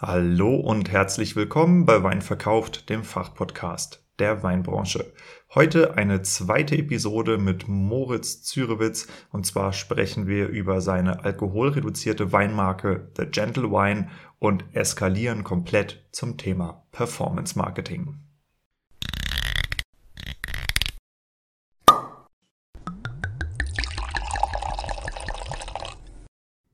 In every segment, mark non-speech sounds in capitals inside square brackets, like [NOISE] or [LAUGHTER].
Hallo und herzlich willkommen bei Wein verkauft, dem Fachpodcast der Weinbranche. Heute eine zweite Episode mit Moritz Zürewitz und zwar sprechen wir über seine alkoholreduzierte Weinmarke The Gentle Wine und eskalieren komplett zum Thema Performance Marketing.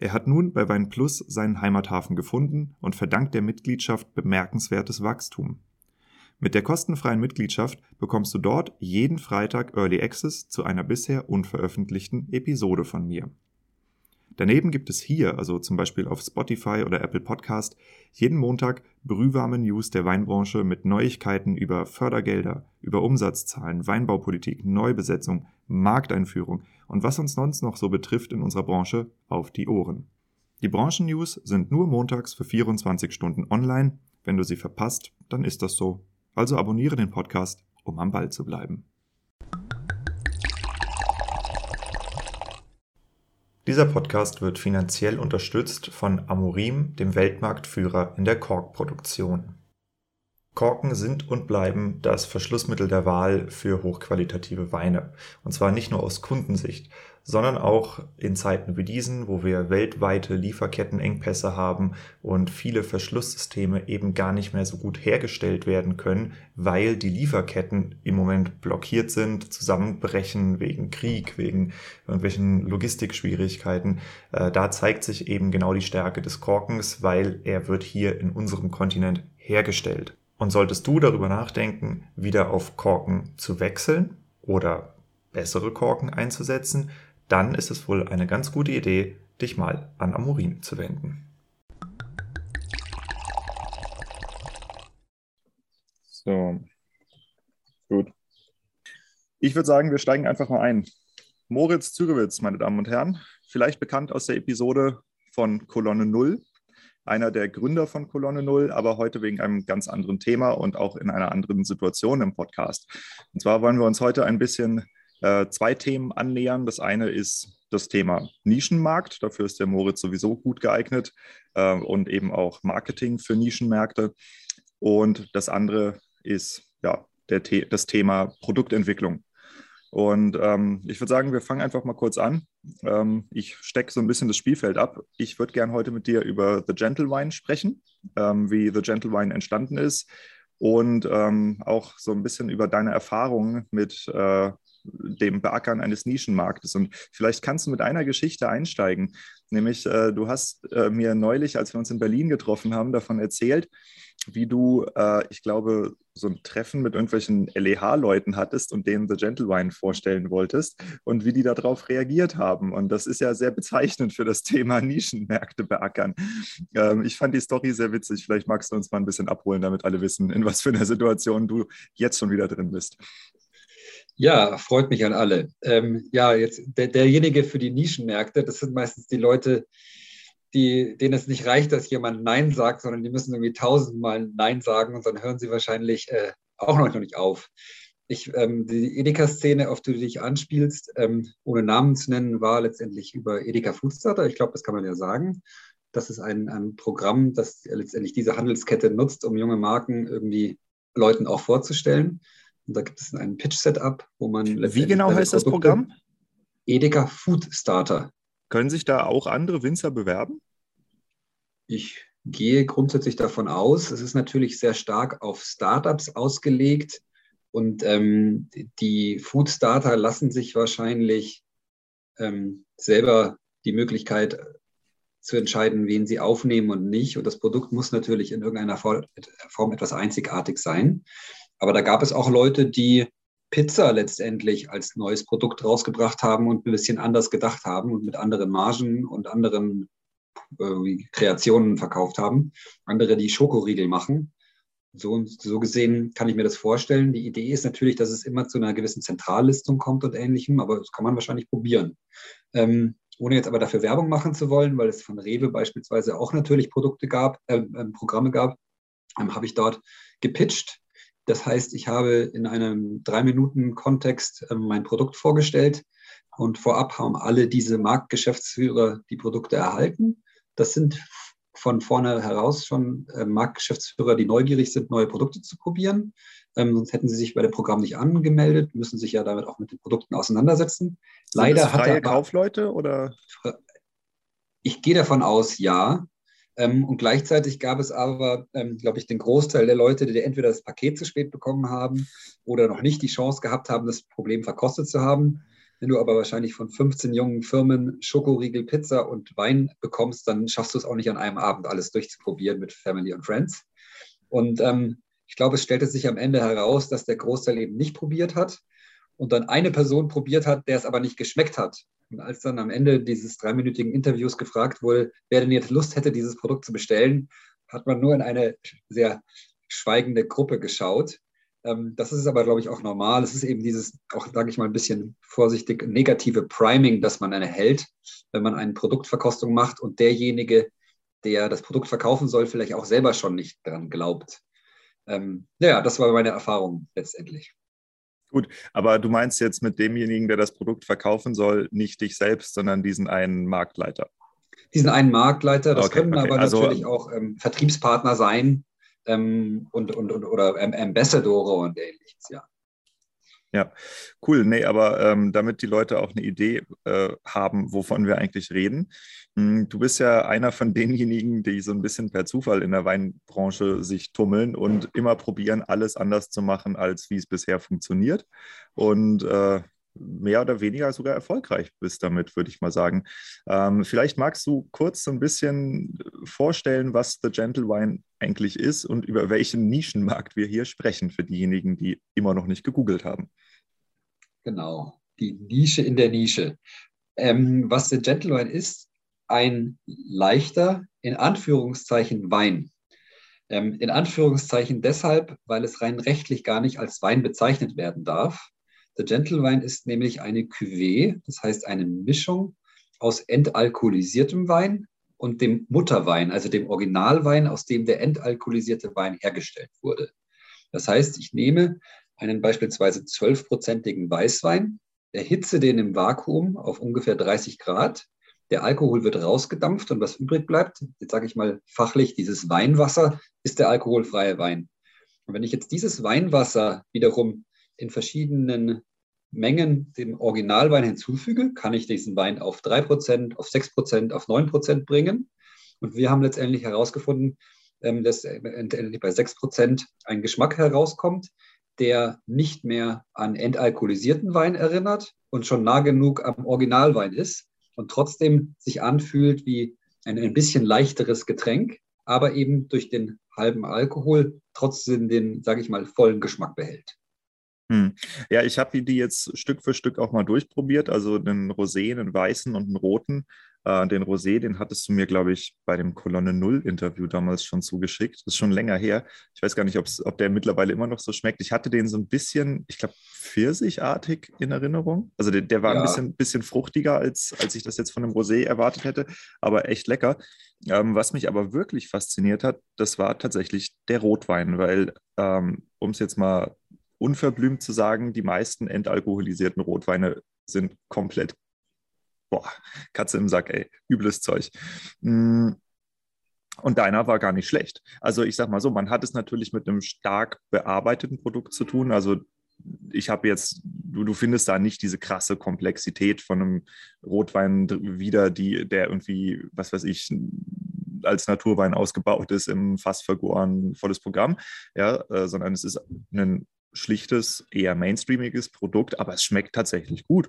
Er hat nun bei Wein Plus seinen Heimathafen gefunden und verdankt der Mitgliedschaft bemerkenswertes Wachstum. Mit der kostenfreien Mitgliedschaft bekommst du dort jeden Freitag Early Access zu einer bisher unveröffentlichten Episode von mir. Daneben gibt es hier, also zum Beispiel auf Spotify oder Apple Podcast, jeden Montag brühwarme News der Weinbranche mit Neuigkeiten über Fördergelder, über Umsatzzahlen, Weinbaupolitik, Neubesetzung, Markteinführung und was uns sonst noch so betrifft in unserer Branche auf die Ohren. Die Branchennews sind nur montags für 24 Stunden online. Wenn du sie verpasst, dann ist das so. Also abonniere den Podcast, um am Ball zu bleiben. Dieser Podcast wird finanziell unterstützt von Amorim, dem Weltmarktführer in der Korkproduktion. Korken sind und bleiben das Verschlussmittel der Wahl für hochqualitative Weine. Und zwar nicht nur aus Kundensicht, sondern auch in Zeiten wie diesen, wo wir weltweite Lieferkettenengpässe haben und viele Verschlusssysteme eben gar nicht mehr so gut hergestellt werden können, weil die Lieferketten im Moment blockiert sind, zusammenbrechen wegen Krieg, wegen irgendwelchen Logistikschwierigkeiten. Äh, da zeigt sich eben genau die Stärke des Korkens, weil er wird hier in unserem Kontinent hergestellt. Und solltest du darüber nachdenken, wieder auf Korken zu wechseln oder bessere Korken einzusetzen, dann ist es wohl eine ganz gute Idee, dich mal an Amorin zu wenden. So, gut. Ich würde sagen, wir steigen einfach mal ein. Moritz Zürewitz, meine Damen und Herren, vielleicht bekannt aus der Episode von Kolonne Null, einer der Gründer von Kolonne Null, aber heute wegen einem ganz anderen Thema und auch in einer anderen Situation im Podcast. Und zwar wollen wir uns heute ein bisschen äh, zwei Themen annähern. Das eine ist das Thema Nischenmarkt. Dafür ist der Moritz sowieso gut geeignet äh, und eben auch Marketing für Nischenmärkte. Und das andere ist ja, der, das Thema Produktentwicklung. Und ähm, ich würde sagen, wir fangen einfach mal kurz an. Ähm, ich stecke so ein bisschen das Spielfeld ab. Ich würde gerne heute mit dir über The Gentle Wine sprechen, ähm, wie The Gentle Wine entstanden ist und ähm, auch so ein bisschen über deine Erfahrungen mit äh, dem Beackern eines Nischenmarktes. Und vielleicht kannst du mit einer Geschichte einsteigen. Nämlich, äh, du hast äh, mir neulich, als wir uns in Berlin getroffen haben, davon erzählt, wie du, äh, ich glaube, so ein Treffen mit irgendwelchen LEH-Leuten hattest und denen The Gentle Wine vorstellen wolltest und wie die darauf reagiert haben. Und das ist ja sehr bezeichnend für das Thema Nischenmärkte beackern. Ähm, ich fand die Story sehr witzig. Vielleicht magst du uns mal ein bisschen abholen, damit alle wissen, in was für einer Situation du jetzt schon wieder drin bist. Ja, freut mich an alle. Ähm, ja, jetzt der, derjenige für die Nischenmärkte, das sind meistens die Leute, die, denen es nicht reicht, dass jemand Nein sagt, sondern die müssen irgendwie tausendmal Nein sagen und dann hören sie wahrscheinlich äh, auch noch nicht auf. Ich, ähm, die Edeka-Szene, auf die du dich anspielst, ähm, ohne Namen zu nennen, war letztendlich über Edeka Foodstarter. Ich glaube, das kann man ja sagen. Das ist ein, ein Programm, das letztendlich diese Handelskette nutzt, um junge Marken irgendwie Leuten auch vorzustellen. Und da gibt es ein Pitch-Setup, wo man. Wie genau heißt das Programm? Edeka Food Starter. Können sich da auch andere Winzer bewerben? Ich gehe grundsätzlich davon aus, es ist natürlich sehr stark auf Startups ausgelegt, Und ähm, die Food Starter lassen sich wahrscheinlich ähm, selber die Möglichkeit zu entscheiden, wen sie aufnehmen und nicht. Und das Produkt muss natürlich in irgendeiner Form etwas einzigartig sein. Aber da gab es auch Leute, die Pizza letztendlich als neues Produkt rausgebracht haben und ein bisschen anders gedacht haben und mit anderen Margen und anderen äh, Kreationen verkauft haben. Andere, die Schokoriegel machen. So, so gesehen kann ich mir das vorstellen. Die Idee ist natürlich, dass es immer zu einer gewissen Zentrallistung kommt und ähnlichem, aber das kann man wahrscheinlich probieren. Ähm, ohne jetzt aber dafür Werbung machen zu wollen, weil es von Rewe beispielsweise auch natürlich Produkte gab, äh, äh, Programme gab, ähm, habe ich dort gepitcht. Das heißt, ich habe in einem drei Minuten Kontext äh, mein Produkt vorgestellt und vorab haben alle diese Marktgeschäftsführer die Produkte erhalten. Das sind von vorne heraus schon äh, Marktgeschäftsführer, die neugierig sind, neue Produkte zu probieren. Ähm, sonst hätten sie sich bei dem Programm nicht angemeldet, müssen sich ja damit auch mit den Produkten auseinandersetzen. Sind Leider das freie hat er Kaufleute oder? Ich gehe davon aus, ja. Ähm, und gleichzeitig gab es aber, ähm, glaube ich, den Großteil der Leute, die entweder das Paket zu spät bekommen haben oder noch nicht die Chance gehabt haben, das Problem verkostet zu haben. Wenn du aber wahrscheinlich von 15 jungen Firmen Schokoriegel, Pizza und Wein bekommst, dann schaffst du es auch nicht an einem Abend alles durchzuprobieren mit Family und Friends. Und ähm, ich glaube, es stellte sich am Ende heraus, dass der Großteil eben nicht probiert hat und dann eine Person probiert hat, der es aber nicht geschmeckt hat. Und als dann am Ende dieses dreiminütigen Interviews gefragt wurde, wer denn jetzt Lust hätte, dieses Produkt zu bestellen, hat man nur in eine sehr schweigende Gruppe geschaut. Ähm, das ist aber, glaube ich, auch normal. Es ist eben dieses, auch sage ich mal ein bisschen vorsichtig, negative Priming, das man erhält, wenn man eine Produktverkostung macht und derjenige, der das Produkt verkaufen soll, vielleicht auch selber schon nicht daran glaubt. Ähm, ja, das war meine Erfahrung letztendlich. Gut, aber du meinst jetzt mit demjenigen, der das Produkt verkaufen soll, nicht dich selbst, sondern diesen einen Marktleiter. Diesen einen Marktleiter, das okay, können okay. aber also, natürlich auch ähm, Vertriebspartner sein, ähm, und, und, und, oder Ambassadore und ähnliches, ja. Ja, cool. Nee, aber ähm, damit die Leute auch eine Idee äh, haben, wovon wir eigentlich reden. Hm, du bist ja einer von denjenigen, die so ein bisschen per Zufall in der Weinbranche sich tummeln und immer probieren, alles anders zu machen, als wie es bisher funktioniert. Und äh, mehr oder weniger sogar erfolgreich bist damit, würde ich mal sagen. Ähm, vielleicht magst du kurz so ein bisschen vorstellen, was The Gentle Wine eigentlich ist und über welchen Nischenmarkt wir hier sprechen, für diejenigen, die immer noch nicht gegoogelt haben. Genau, die Nische in der Nische. Ähm, was The Gentle Wine ist, ein leichter, in Anführungszeichen, Wein. Ähm, in Anführungszeichen deshalb, weil es rein rechtlich gar nicht als Wein bezeichnet werden darf. Der Gentle Wine ist nämlich eine Cuvée, das heißt eine Mischung aus entalkoholisiertem Wein und dem Mutterwein, also dem Originalwein, aus dem der entalkoholisierte Wein hergestellt wurde. Das heißt, ich nehme einen beispielsweise 12-prozentigen Weißwein, erhitze den im Vakuum auf ungefähr 30 Grad, der Alkohol wird rausgedampft und was übrig bleibt, jetzt sage ich mal fachlich, dieses Weinwasser ist der alkoholfreie Wein. Und wenn ich jetzt dieses Weinwasser wiederum in verschiedenen Mengen dem Originalwein hinzufüge, kann ich diesen Wein auf 3%, auf 6%, auf 9% bringen. Und wir haben letztendlich herausgefunden, ähm, dass bei 6% ein Geschmack herauskommt, der nicht mehr an entalkoholisierten Wein erinnert und schon nah genug am Originalwein ist und trotzdem sich anfühlt wie ein, ein bisschen leichteres Getränk, aber eben durch den halben Alkohol trotzdem den, sage ich mal, vollen Geschmack behält. Hm. Ja, ich habe die jetzt Stück für Stück auch mal durchprobiert, also den Rosé, einen weißen und einen roten. Äh, den Rosé, den hattest du mir, glaube ich, bei dem Kolonne Null Interview damals schon zugeschickt. Das ist schon länger her. Ich weiß gar nicht, ob der mittlerweile immer noch so schmeckt. Ich hatte den so ein bisschen, ich glaube, pfirsichartig in Erinnerung. Also der, der war ja. ein bisschen, bisschen fruchtiger, als, als ich das jetzt von dem Rosé erwartet hätte, aber echt lecker. Ähm, was mich aber wirklich fasziniert hat, das war tatsächlich der Rotwein, weil, ähm, um es jetzt mal unverblümt zu sagen, die meisten entalkoholisierten Rotweine sind komplett, boah, Katze im Sack, ey, übles Zeug. Mm. Und deiner war gar nicht schlecht. Also ich sag mal so, man hat es natürlich mit einem stark bearbeiteten Produkt zu tun. Also ich habe jetzt, du, du findest da nicht diese krasse Komplexität von einem Rotwein wieder, die, der irgendwie, was weiß ich, als Naturwein ausgebaut ist, im Fass vergoren, volles Programm, ja, äh, sondern es ist ein schlichtes, eher mainstreamiges Produkt, aber es schmeckt tatsächlich gut.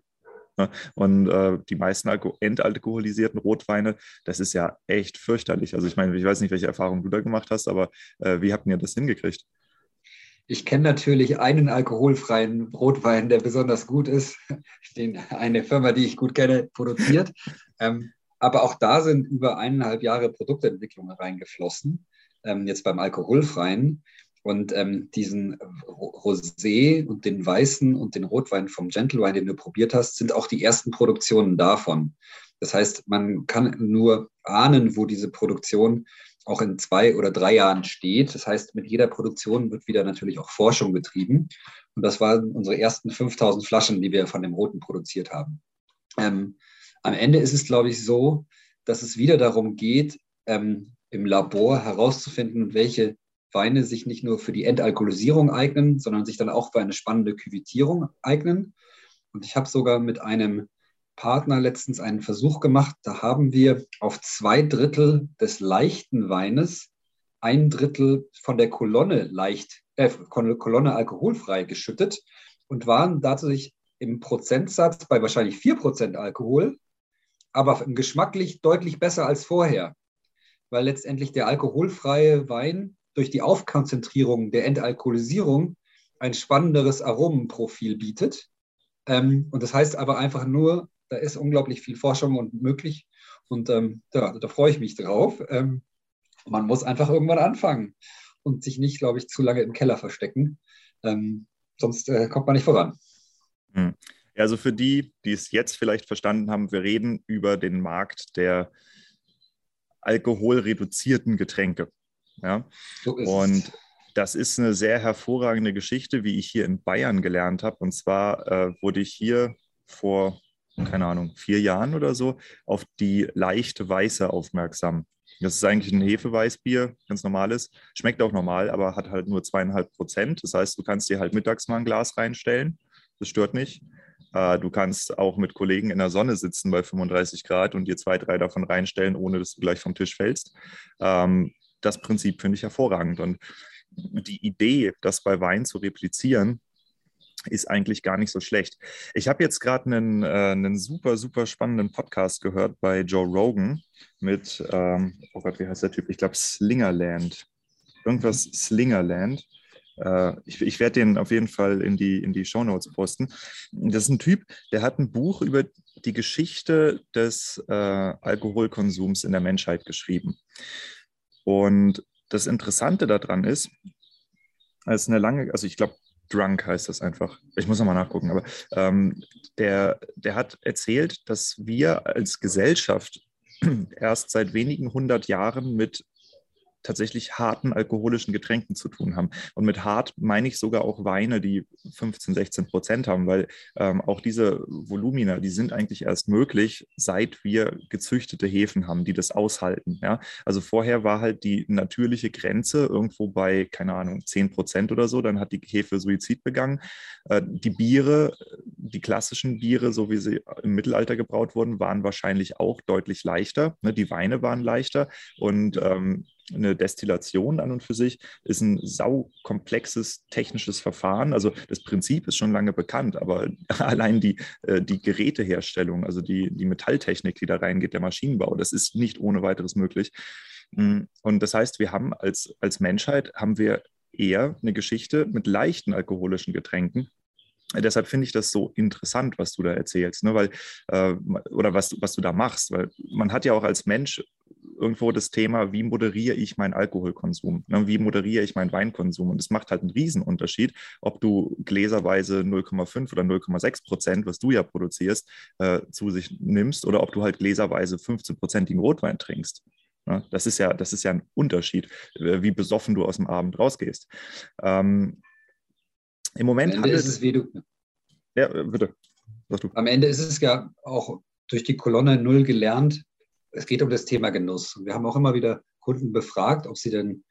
Ne? Und äh, die meisten entalkoholisierten Rotweine, das ist ja echt fürchterlich. Also ich meine, ich weiß nicht, welche Erfahrungen du da gemacht hast, aber äh, wie habt ihr das hingekriegt? Ich kenne natürlich einen alkoholfreien Rotwein, der besonders gut ist, [LAUGHS] den eine Firma, die ich gut kenne, produziert. [LAUGHS] Ähm, aber auch da sind über eineinhalb Jahre Produktentwicklung reingeflossen, ähm, jetzt beim alkoholfreien. Und ähm, diesen Rosé und den weißen und den Rotwein vom Gentle Wine, den du probiert hast, sind auch die ersten Produktionen davon. Das heißt, man kann nur ahnen, wo diese Produktion auch in zwei oder drei Jahren steht. Das heißt, mit jeder Produktion wird wieder natürlich auch Forschung betrieben. Und das waren unsere ersten 5000 Flaschen, die wir von dem Roten produziert haben. Ähm, am Ende ist es, glaube ich, so, dass es wieder darum geht, ähm, im Labor herauszufinden, welche Weine sich nicht nur für die Entalkoholisierung eignen, sondern sich dann auch für eine spannende Küvitierung eignen. Und ich habe sogar mit einem Partner letztens einen Versuch gemacht. Da haben wir auf zwei Drittel des leichten Weines ein Drittel von der Kolonne leicht, äh, Kolonne alkoholfrei geschüttet und waren dadurch im Prozentsatz bei wahrscheinlich 4% Alkohol, aber geschmacklich deutlich besser als vorher, weil letztendlich der alkoholfreie Wein durch die Aufkonzentrierung der Entalkoholisierung ein spannenderes Aromenprofil bietet. Ähm, und das heißt aber einfach nur, da ist unglaublich viel Forschung und möglich. Und ähm, da, da, freue ich mich drauf. Ähm, man muss einfach irgendwann anfangen und sich nicht, glaube ich, zu lange im Keller verstecken. Ähm, sonst äh, kommt man nicht voran. Hm. Also für die, die es jetzt vielleicht verstanden haben, wir reden über den Markt der alkoholreduzierten Getränke. Ja? So und das ist eine sehr hervorragende Geschichte, wie ich hier in Bayern gelernt habe. Und zwar äh, wurde ich hier vor, keine Ahnung, vier Jahren oder so auf die leichte Weiße aufmerksam. Das ist eigentlich ein Hefeweißbier, ganz normales. Schmeckt auch normal, aber hat halt nur zweieinhalb Prozent. Das heißt, du kannst dir halt mittags mal ein Glas reinstellen. Das stört nicht. Äh, du kannst auch mit Kollegen in der Sonne sitzen bei 35 Grad und dir zwei, drei davon reinstellen, ohne dass du gleich vom Tisch fällst. Ähm, das Prinzip finde ich hervorragend. Und die Idee, das bei Wein zu replizieren, ist eigentlich gar nicht so schlecht. Ich habe jetzt gerade einen, äh, einen super, super spannenden Podcast gehört bei Joe Rogan mit, ähm, oh Gott, wie heißt der Typ? Ich glaube Slingerland. Irgendwas Slingerland. Äh, ich, ich werde den auf jeden Fall in die, in die Show Notes posten. Das ist ein Typ, der hat ein Buch über die Geschichte des äh, Alkoholkonsums in der Menschheit geschrieben. Und das Interessante daran ist, als eine lange, also ich glaube, Drunk heißt das einfach. Ich muss nochmal nachgucken, aber ähm, der, der hat erzählt, dass wir als Gesellschaft [CLEARS THROAT] erst seit wenigen hundert Jahren mit tatsächlich harten alkoholischen Getränken zu tun haben. Und mit hart meine ich sogar auch Weine, die 15, 16 Prozent haben, weil ähm, auch diese Volumina, die sind eigentlich erst möglich, seit wir gezüchtete Hefen haben, die das aushalten. Ja? Also vorher war halt die natürliche Grenze irgendwo bei, keine Ahnung, 10 Prozent oder so, dann hat die Hefe Suizid begangen. Äh, die Biere, die klassischen Biere, so wie sie im Mittelalter gebraut wurden, waren wahrscheinlich auch deutlich leichter. Ne? Die Weine waren leichter und ähm, eine Destillation an und für sich ist ein saukomplexes technisches Verfahren. Also das Prinzip ist schon lange bekannt, aber [LAUGHS] allein die, äh, die Geräteherstellung, also die, die Metalltechnik, die da reingeht, der Maschinenbau, das ist nicht ohne weiteres möglich. Mm, und das heißt, wir haben als, als Menschheit, haben wir eher eine Geschichte mit leichten alkoholischen Getränken, Deshalb finde ich das so interessant, was du da erzählst, ne? weil, äh, oder was, was du da machst, weil man hat ja auch als Mensch irgendwo das Thema, wie moderiere ich meinen Alkoholkonsum, ne? wie moderiere ich meinen Weinkonsum. Und es macht halt einen Riesenunterschied, ob du gläserweise 0,5 oder 0,6 Prozent, was du ja produzierst, äh, zu sich nimmst oder ob du halt gläserweise 15-prozentigen Rotwein trinkst. Ne? Das, ist ja, das ist ja ein Unterschied, äh, wie besoffen du aus dem Abend rausgehst. Ähm, Im Moment handelt ist es, wie du. Ja, bitte. Am Ende ist es ja auch durch die Kolonne Null gelernt, es geht um das Thema Genuss. Und wir haben auch immer wieder Kunden befragt, ob sie denn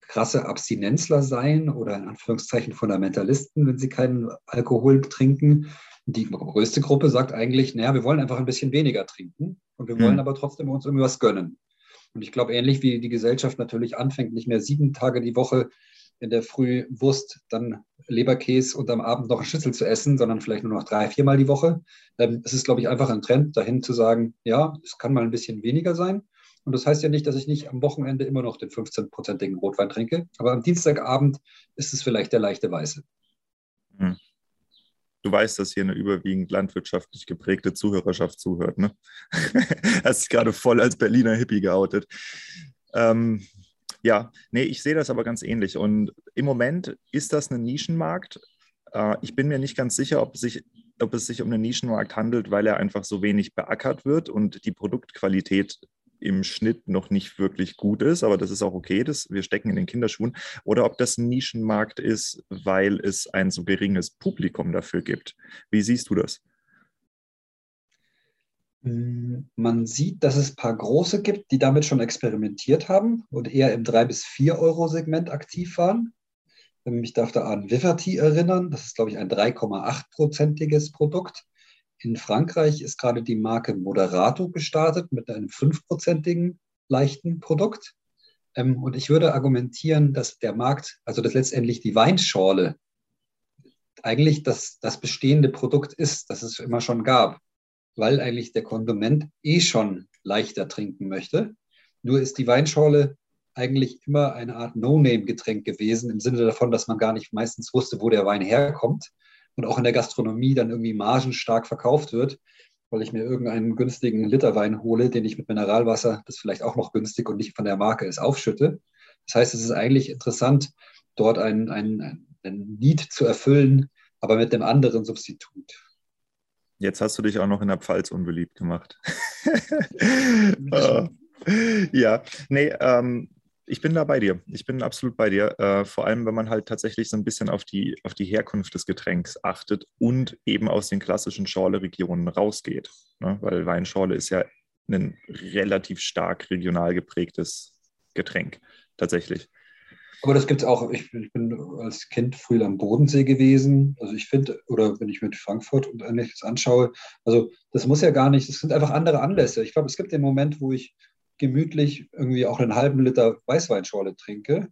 krasse Abstinenzler seien oder in Anführungszeichen Fundamentalisten, wenn sie keinen Alkohol trinken. Die größte Gruppe sagt eigentlich, naja, wir wollen einfach ein bisschen weniger trinken und wir wollen mhm. aber trotzdem uns irgendwie was gönnen. Und ich glaube, ähnlich wie die Gesellschaft natürlich anfängt, nicht mehr sieben Tage die Woche in der Früh Wurst, dann Leberkäse und am Abend noch eine Schnitzel zu essen, sondern vielleicht nur noch drei, viermal die Woche. Ähm, es ist, glaube ich, einfach ein Trend, dahin zu sagen, ja, es kann mal ein bisschen weniger sein. Und das heißt ja nicht, dass ich nicht am Wochenende immer noch den 15-prozentigen Rotwein trinke, aber am Dienstagabend ist es vielleicht der leichte Weiße. Hm. Du weißt, dass hier eine überwiegend landwirtschaftlich geprägte Zuhörerschaft zuhört, ne? [LAUGHS] Hast dich gerade voll als Berliner Hippie geoutet. Ähm, ja, nee, ich sehe das aber ganz ähnlich. Und im Moment ist das ein Nischenmarkt. Äh, ich bin mir nicht ganz sicher, ob, sich, ob es sich um einen Nischenmarkt handelt, weil er einfach so wenig beackert wird und die Produktqualität im Schnitt noch nicht wirklich gut ist, aber das ist auch okay, das, wir stecken in den Kinderschuhen, oder ob das ein Nischenmarkt ist, weil es ein so geringes Publikum dafür gibt. Wie siehst du das? Mm, man sieht, dass es ein paar große gibt, die damit schon experimentiert haben und eher im 3 bis 4 Euro Segment aktiv waren. Ähm, ich darf da an Viverty erinnern, das ist, glaube ich, ein 3,8-prozentiges Produkt. In Frankreich ist gerade die Marke Moderato gestartet mit einem fünfprozentigen leichten Produkt. Ähm, und ich würde argumentieren, dass der Markt, also dass letztendlich die Weinschorle eigentlich das, das bestehende Produkt ist, das es immer schon gab, weil eigentlich der Konsument eh schon leichter trinken möchte. Nur ist die Weinschorle eigentlich immer eine Art No-Name-Getränk gewesen, im Sinne davon, dass man gar nicht meistens wusste, wo der Wein herkommt und auch in der Gastronomie dann irgendwie margenstark verkauft wird, weil ich mir irgendeinen günstigen Literwein hole, den ich mit Mineralwasser, das vielleicht auch noch günstig und nicht von der Marke ist, aufschütte. Das heißt, es ist eigentlich interessant, dort ein, ein, ein Lied zu erfüllen, aber mit dem anderen Substitut. Jetzt hast du dich auch noch in der Pfalz unbeliebt gemacht. [LAUGHS] ja, nee, ähm, ich bin da bei dir. Ich bin absolut bei dir. Äh, vor allem, wenn man halt tatsächlich so ein bisschen auf die, auf die Herkunft des Getränks achtet und eben aus den klassischen Schorle-Regionen rausgeht. Ne? Weil Weinschorle ist ja ein relativ stark regional geprägtes Getränk, tatsächlich. Aber das gibt es auch. Ich, ich, bin als Kind früher am Bodensee gewesen. Also ich finde, oder wenn ich mit Frankfurt und ähnliches anschaue, also das muss ja gar nicht, das sind einfach andere Anlässe. Ich glaube, es gibt den Moment, wo ich gemütlich irgendwie auch einen halben Liter Weißweinschorle trinke.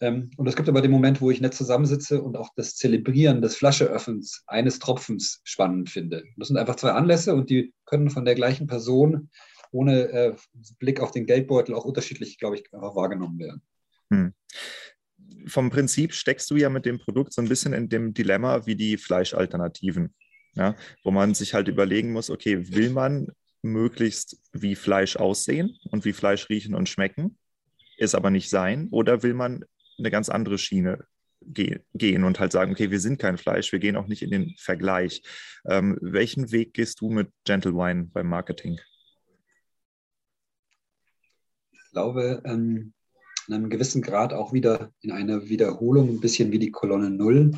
Ähm, und es gibt aber den Moment, wo ich nicht zusammensitze und auch das Zelebrieren des Flascheöffnens eines Tropfens spannend finde. Das sind einfach zwei Anlässe und die können von der gleichen Person ohne äh, Blick auf den Geldbeutel auch unterschiedlich, glaube ich, wahrgenommen werden. Hm. Vom Prinzip steckst du ja mit dem Produkt so ein bisschen in dem Dilemma wie die Fleischalternativen. Ja, wo man sich halt überlegen muss, okay, will man möglichst wie Fleisch aussehen und wie Fleisch riechen und schmecken, ist aber nicht sein? Oder will man eine ganz andere Schiene gehen und halt sagen, okay, wir sind kein Fleisch, wir gehen auch nicht in den Vergleich. Ähm, welchen Weg gehst du mit Gentle Wine beim Marketing? Ich glaube, ähm, in einem gewissen Grad auch wieder in einer Wiederholung, ein bisschen wie die Kolonne Null.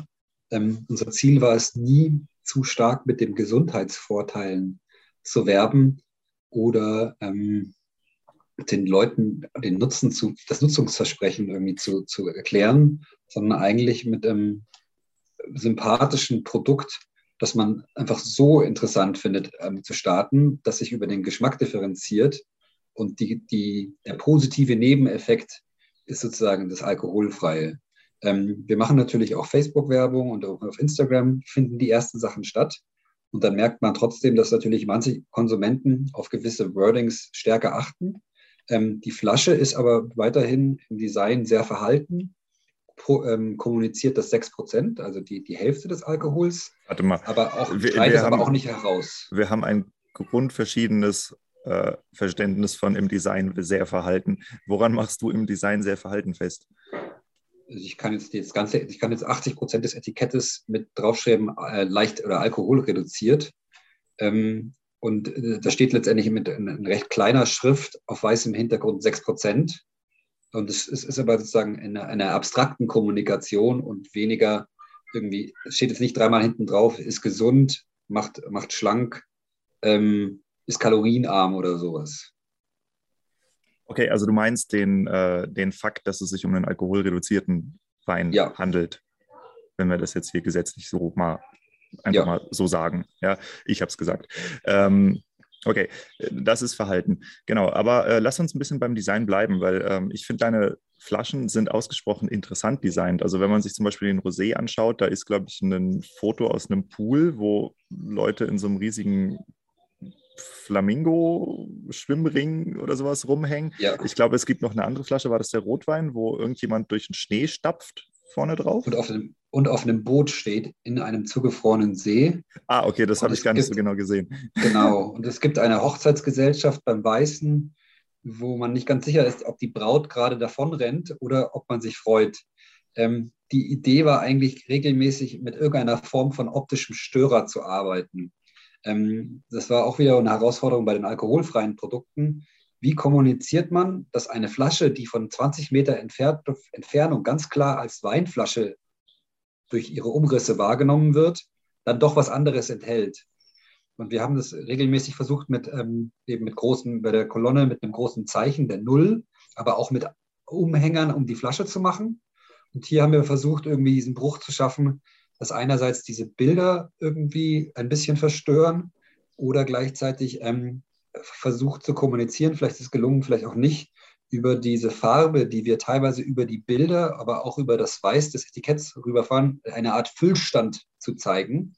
Ähm, unser Ziel war es nie, zu stark mit den Gesundheitsvorteilen zu werben oder ähm, den Leuten den Nutzen zu, das Nutzungsversprechen irgendwie zu, zu erklären, sondern eigentlich mit einem sympathischen Produkt, das man einfach so interessant findet, ähm, zu starten, dass sich über den Geschmack differenziert und die, die, der positive Nebeneffekt ist sozusagen das Alkoholfreie. Ähm, wir machen natürlich auch Facebook-Werbung und auch auf Instagram finden die ersten Sachen statt. Und dann merkt man trotzdem, dass natürlich manche Konsumenten auf gewisse Wordings stärker achten. Ähm, die Flasche ist aber weiterhin im Design sehr verhalten, pro, ähm, kommuniziert das 6%, also die, die Hälfte des Alkohols. Warte mal. Aber auch, wir, wir haben, aber auch nicht heraus. Wir haben ein grundverschiedenes äh, Verständnis von im Design sehr verhalten. Woran machst du im Design sehr verhalten fest? Also ich kann jetzt das ganze, ich kann jetzt 80 Prozent des Etikettes mit draufschreiben, äh, leicht oder Alkohol reduziert. Ähm, und äh, da steht letztendlich mit in, recht kleiner Schrift auf weißem Hintergrund 6 Prozent. Und es, es, ist aber sozusagen in einer, einer, abstrakten Kommunikation und weniger irgendwie, steht jetzt nicht dreimal hinten drauf, ist gesund, macht, macht schlank, ähm, ist kalorienarm oder sowas. Okay, also du meinst den, äh, den Fakt, dass es sich um einen alkoholreduzierten Wein ja. handelt, wenn wir das jetzt hier gesetzlich so mal einfach ja. mal so sagen. Ja, ich habe es gesagt. Ähm, okay, das ist Verhalten. Genau, aber äh, lass uns ein bisschen beim Design bleiben, weil ähm, ich finde deine Flaschen sind ausgesprochen interessant designt. Also wenn man sich zum Beispiel den Rosé anschaut, da ist, glaube ich, ein Foto aus einem Pool, wo Leute in so einem riesigen Flamingo-Schwimmring oder sowas rumhängen. Ja. Ich glaube, es gibt noch eine andere Flasche, war das der Rotwein, wo irgendjemand durch den Schnee stapft vorne drauf? Und auf einem, und auf einem Boot steht in einem zugefrorenen See. Ah, okay, das habe ich gar nicht so genau gesehen. Genau. [LAUGHS] Und es gibt eine Hochzeitsgesellschaft beim Weißen, wo man nicht ganz sicher ist, ob die Braut gerade davon rennt oder ob man sich freut. Ähm, die Idee war eigentlich regelmäßig mit irgendeiner Form von optischem Störer zu arbeiten. Ähm, das war auch wieder eine Herausforderung bei den alkoholfreien Produkten. Wie kommuniziert man, dass eine Flasche, die von 20 Meter Entfernung ganz klar als Weinflasche durch ihre Umrisse wahrgenommen wird, dann doch was anderes enthält? Und wir haben das regelmäßig versucht mit ähm, eben mit großen, bei der Kolonne mit einem großen Zeichen der Null, aber auch mit Umhängern, um die Flasche zu machen. Und hier haben wir versucht, irgendwie diesen Bruch zu schaffen, dass einerseits diese Bilder irgendwie ein bisschen verstören oder gleichzeitig ähm, versucht zu kommunizieren, vielleicht ist es gelungen, vielleicht auch nicht, über diese Farbe, die wir teilweise über die Bilder, aber auch über das Weiß des Etiketts rüberfahren, eine Art Füllstand zu zeigen.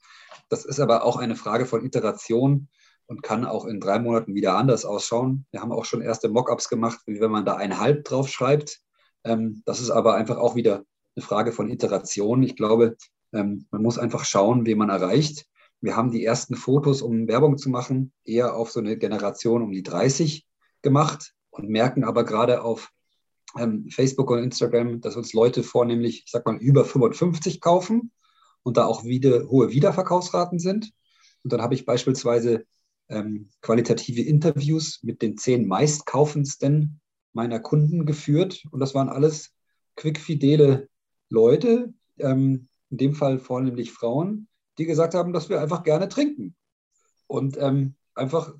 Das ist aber auch eine Frage von Iteration und kann auch in drei Monaten wieder anders ausschauen. Wir haben auch schon erste Mockups gemacht, wie wenn man da ein Halb drauf schreibt. Ähm, das ist aber einfach auch wieder eine Frage von Iteration. Ich glaube, ähm, man muss einfach schauen, wen man erreicht. Wir haben die ersten Fotos, um Werbung zu machen, eher auf so eine Generation um die 30 gemacht und merken aber gerade auf ähm, Facebook und Instagram, dass uns Leute vornehmlich, ich sag mal, über 55 kaufen und da auch wieder hohe Wiederverkaufsraten sind. Und dann habe ich beispielsweise ähm, qualitative Interviews mit den zehn meistkaufendsten meiner Kunden geführt. Und das waren alles quickfidele Leute, ähm, in dem Fall vornehmlich Frauen, die gesagt haben, dass wir einfach gerne trinken und ähm, einfach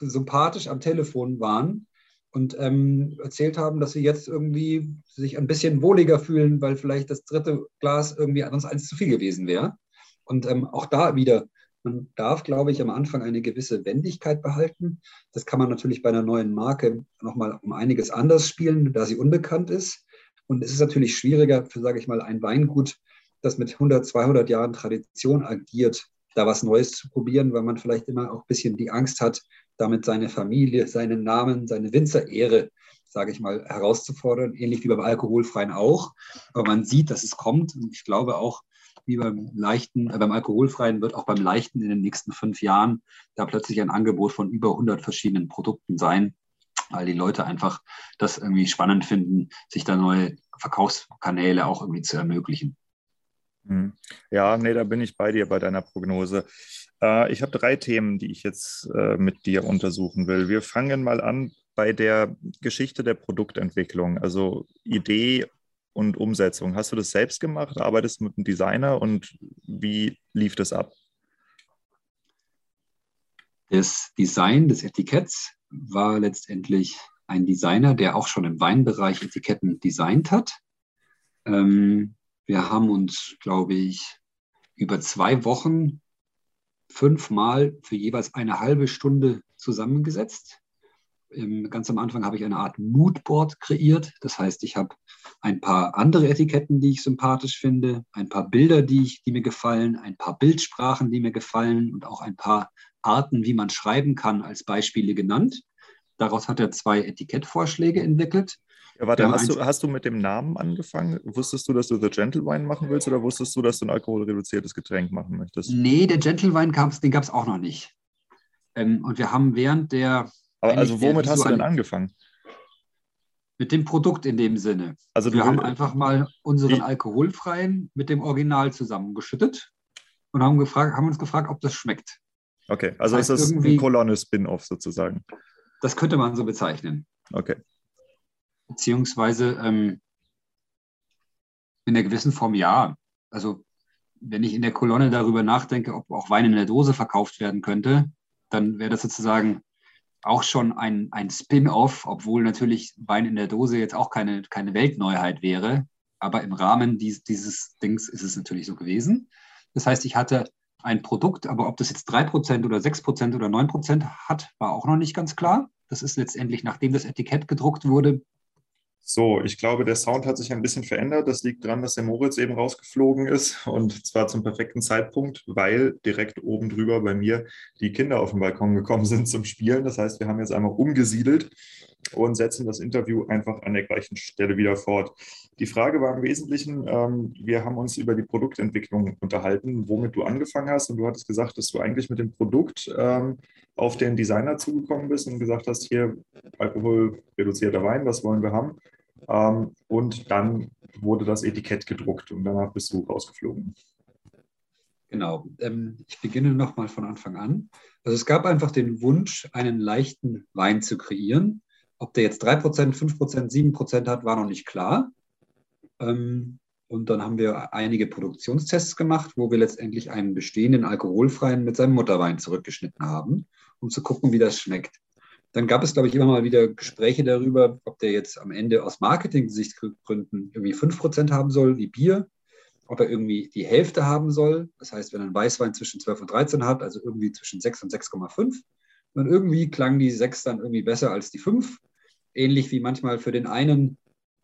sympathisch am Telefon waren und ähm, erzählt haben, dass sie jetzt irgendwie sich ein bisschen wohliger fühlen, weil vielleicht das dritte Glas irgendwie sonst eins zu viel gewesen wäre. Und ähm, auch da wieder, man darf, glaube ich, am Anfang eine gewisse Wendigkeit behalten. Das kann man natürlich bei einer neuen Marke nochmal um einiges anders spielen, da sie unbekannt ist. Und es ist natürlich schwieriger für, sage ich mal, ein Weingut, das mit 100, 200 Jahren Tradition agiert, da was Neues zu probieren, weil man vielleicht immer auch ein bisschen die Angst hat, damit seine Familie, seinen Namen, seine Winzerehre, sage ich mal, herauszufordern, ähnlich wie beim Alkoholfreien auch. Aber man sieht, dass es kommt und ich glaube auch, wie beim leichten, äh, beim alkoholfreien wird auch beim leichten in den nächsten fünf Jahren da plötzlich ein Angebot von über 100 verschiedenen Produkten sein, weil die Leute einfach das irgendwie spannend finden, sich da neue Verkaufskanäle auch irgendwie zu ermöglichen. Hm. Ja, nee, da bin ich bei dir bei deiner Prognose. Äh, ich habe drei Themen, die ich jetzt äh, mit dir untersuchen will. Wir fangen mal an bei der Geschichte der Produktentwicklung, also Idee und Umsetzung. Hast du das selbst gemacht? Arbeitest du mit einem Designer und wie lief das ab? Das Design des Etiketts war letztendlich ein Designer, der auch schon im Weinbereich Etiketten designt hat. Ähm, wir haben uns, glaube ich, über zwei Wochen fünfmal für jeweils eine halbe Stunde zusammengesetzt. Ganz am Anfang habe ich eine Art Moodboard kreiert. Das heißt, ich habe ein paar andere Etiketten, die ich sympathisch finde, ein paar Bilder, die, ich, die mir gefallen, ein paar Bildsprachen, die mir gefallen und auch ein paar Arten, wie man schreiben kann, als Beispiele genannt. Daraus hat er zwei Etikettvorschläge entwickelt. Ja, warte, hast du, hast du mit dem Namen angefangen? Wusstest du, dass du The Gentle Wine machen willst oder wusstest du, dass du ein alkoholreduziertes Getränk machen möchtest? Nee, der Gentle Wine gab's, den gab es auch noch nicht. Ähm, und wir haben während der. Aber also womit hast du denn angefangen? Mit dem Produkt in dem Sinne. Also wir haben einfach mal unseren alkoholfreien mit dem Original zusammengeschüttet und haben, gefragt, haben uns gefragt, ob das schmeckt. Okay, also das heißt ist das ein Kolonne-Spin-Off sozusagen. Das könnte man so bezeichnen. Okay beziehungsweise ähm, in einer gewissen Form ja. Also wenn ich in der Kolonne darüber nachdenke, ob auch Wein in der Dose verkauft werden könnte, dann wäre das sozusagen auch schon ein, ein Spin-off, obwohl natürlich Wein in der Dose jetzt auch keine, keine Weltneuheit wäre. Aber im Rahmen dies, dieses Dings ist es natürlich so gewesen. Das heißt, ich hatte ein Produkt, aber ob das jetzt 3% oder 6% oder 9% hat, war auch noch nicht ganz klar. Das ist letztendlich, nachdem das Etikett gedruckt wurde, So, ich glaube, der Sound hat sich ein bisschen verändert. Das liegt daran, dass der Moritz eben rausgeflogen ist und zwar zum perfekten Zeitpunkt, weil direkt oben drüber bei mir die Kinder auf den Balkon gekommen sind zum Spielen. Das heißt, wir haben jetzt einmal umgesiedelt und setzen das Interview einfach an der gleichen Stelle wieder fort. Die Frage war im Wesentlichen, ähm, wir haben uns über die Produktentwicklung unterhalten, womit du angefangen hast und du hattest gesagt, dass du eigentlich mit dem Produkt ähm, auf den Designer zugekommen bist und gesagt hast, hier alkoholreduzierter Wein, was wollen wir haben? Ähm, und dann wurde das Etikett gedruckt und danach bist du rausgeflogen. Genau. Ähm, ich beginne nochmal von Anfang an. Also es gab einfach den Wunsch, einen leichten Wein zu kreieren. Ob der jetzt 3%, 5%, 7% hat, war noch nicht klar. Ähm, und dann haben wir einige Produktionstests gemacht, wo wir letztendlich einen bestehenden alkoholfreien mit seinem Mutterwein zurückgeschnitten haben, um zu gucken, wie das schmeckt. Dann gab es, glaube ich, immer mal wieder Gespräche darüber, ob der jetzt am Ende aus Marketing-Gesichtspunkten irgendwie 5% haben soll, wie Bier, ob er irgendwie die Hälfte haben soll. Das heißt, wenn einen Weißwein zwischen 12 und 13 hat, also irgendwie zwischen 6 und 6,5. Und irgendwie klangen die 6 dann irgendwie besser als die 5. Ähnlich wie manchmal für den einen